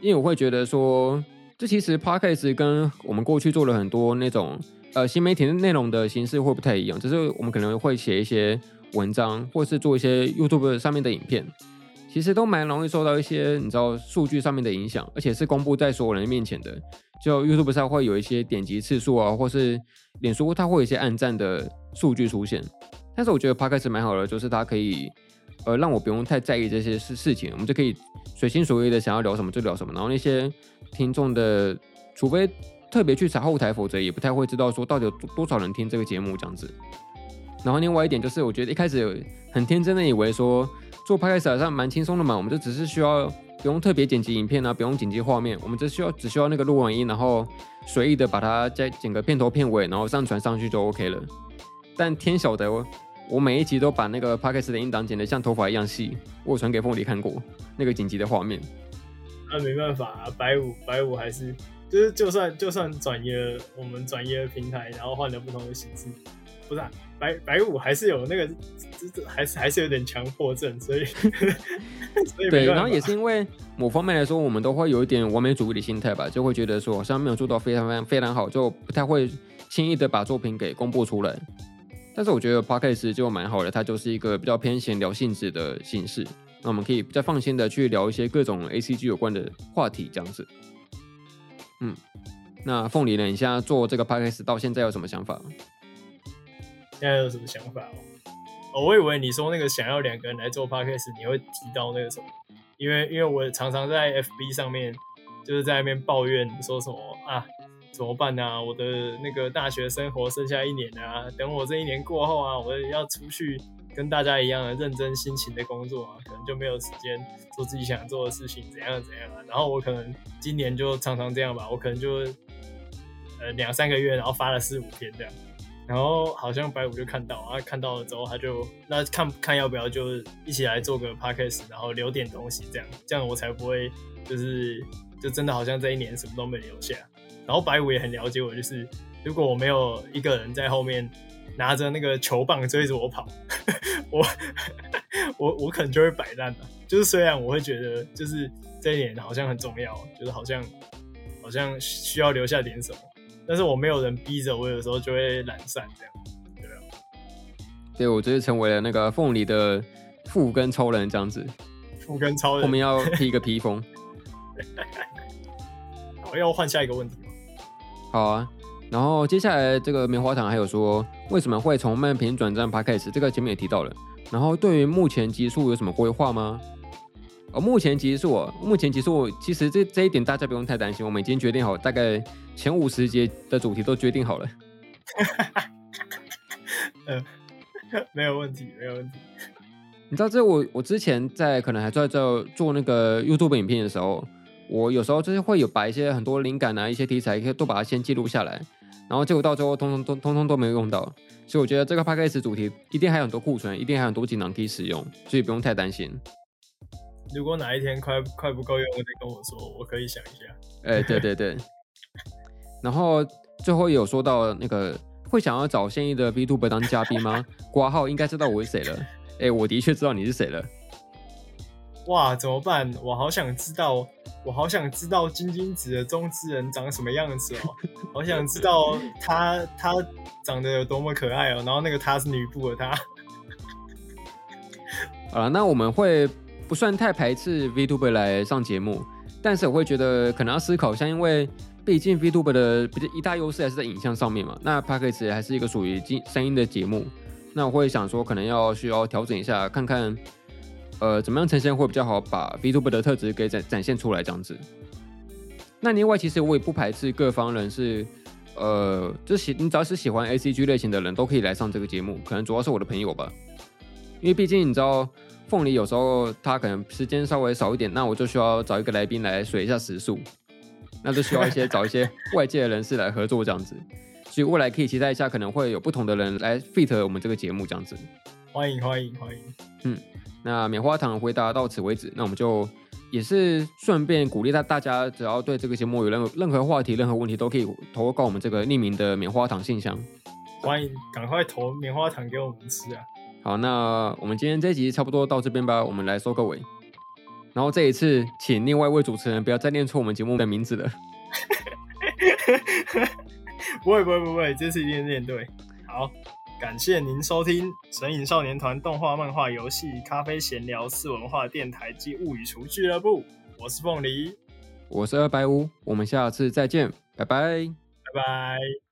因为我会觉得说，这其实 Podcast 跟我们过去做了很多那种。呃，新媒体的内容的形式会不太一样，就是我们可能会写一些文章，或是做一些 YouTube 上面的影片，其实都蛮容易受到一些你知道数据上面的影响，而且是公布在所有人面前的。就 YouTube 上会有一些点击次数啊，或是脸书它会有一些按赞的数据出现。但是我觉得 Podcast 蛮好的，就是它可以呃让我不用太在意这些事事情，我们就可以随心所欲的想要聊什么就聊什么。然后那些听众的，除非特别去查后台，否则也不太会知道说到底有多少人听这个节目这样子。然后另外一点就是，我觉得一开始很天真的以为说做 Podcast 好像蛮轻松的嘛，我们就只是需要不用特别剪辑影片啊，不用剪辑画面，我们只需要只需要那个录完音，然后随意的把它再剪个片头片尾，然后上传上去就 OK 了。但天晓得我。我每一集都把那个 p o d c a s 的音档剪得像头发一样细，我传给凤梨看过那个剪辑的画面。那、啊、没办法啊，百五百五还是就是就算就算转移了我们转移了平台，然后换了不同的形式，不是，百百五还是有那个，还是还是有点强迫症，所以 所以对，然后也是因为某方面来说，我们都会有一点完美主义的心态吧，就会觉得说好像没有做到非常非常非常好，就不太会轻易的把作品给公布出来。但是我觉得 Podcast 就蛮好的，它就是一个比较偏闲聊性质的形式，那我们可以比较放心的去聊一些各种 ACG 有关的话题，这样子。嗯，那凤梨呢？你现在做这个 Podcast 到现在有什么想法？现在有什么想法哦？我以为你说那个想要两个人来做 Podcast，你会提到那个什么？因为因为我常常在 FB 上面就是在那边抱怨说什么啊。怎么办呢、啊？我的那个大学生活剩下一年啊，等我这一年过后啊，我要出去跟大家一样的认真辛勤的工作啊，可能就没有时间做自己想做的事情，怎样怎样啊。然后我可能今年就常常这样吧，我可能就呃两三个月，然后发了四五篇这样，然后好像白五就看到啊，看到了之后他就那看看要不要就一起来做个 podcast，然后留点东西这样，这样我才不会就是就真的好像这一年什么都没留下。然后白五也很了解我，就是如果我没有一个人在后面拿着那个球棒追着我跑，我我我可能就会摆烂了。就是虽然我会觉得，就是这一点好像很重要，就是好像好像需要留下点什么，但是我没有人逼着我，有时候就会懒散这样，对吧？对，我就是成为了那个凤梨的副跟超人这样子，副跟超人后面要披一个披风。我要换下一个问题。好啊，然后接下来这个棉花糖还有说，为什么会从慢评转战 Podcast？这个前面也提到了。然后对于目前集数有什么规划吗？哦，目前其实是我，目前其实我，其实这这一点大家不用太担心，我们已经决定好，大概前五十节的主题都决定好了。嗯 没有问题，没有问题。你知道这我我之前在可能还在做做那个 YouTube 影片的时候。我有时候就是会有把一些很多灵感啊，一些题材，可以都把它先记录下来，然后结果到最后通通通通通都没有用到，所以我觉得这个 p a c k a g e 主题一定还有很多库存，一定还有很多锦囊可以使用，所以不用太担心。如果哪一天快快不够用，我得跟我说，我可以想一下。哎，对对对。然后最后也有说到那个会想要找现役的 VTuber 当嘉宾吗？挂号应该知道我是谁了。哎，我的确知道你是谁了。哇，怎么办？我好想知道，我好想知道金晶子的中之人长什么样子哦，好想知道他他长得有多么可爱哦。然后那个他是女部的他。好了，那我们会不算太排斥 VTuber 来上节目，但是我会觉得可能要思考一下，因为毕竟 VTuber 的比较一大优势还是在影像上面嘛。那 Podcast 还是一个属于声音的节目，那我会想说，可能要需要调整一下，看看。呃，怎么样呈现会比较好，把 VTuber 的特质给展展现出来这样子。那另外，其实我也不排斥各方人士，呃，就喜你只要是喜欢 ACG 类型的人都可以来上这个节目，可能主要是我的朋友吧。因为毕竟你知道，凤梨有时候他可能时间稍微少一点，那我就需要找一个来宾来水一下时数，那就需要一些找一些外界的人士来合作这样子。所以未来可以期待一下，可能会有不同的人来 fit 我们这个节目这样子。欢迎欢迎欢迎，嗯。那棉花糖回答到此为止，那我们就也是顺便鼓励大大家，只要对这个节目有任何任何话题、任何问题，都可以投稿我们这个匿名的棉花糖信箱。欢迎，赶快投棉花糖给我们吃啊！好，那我们今天这一集差不多到这边吧，我们来收个尾。然后这一次，请另外一位主持人不要再念错我们节目的名字了。不会不会不会，这次一定念对。好。感谢您收听《神隐少年团》动画、漫画、游戏、咖啡闲聊、四文化电台及物语厨俱乐部。我是凤梨。我是二百五，我们下次再见，拜拜，拜拜。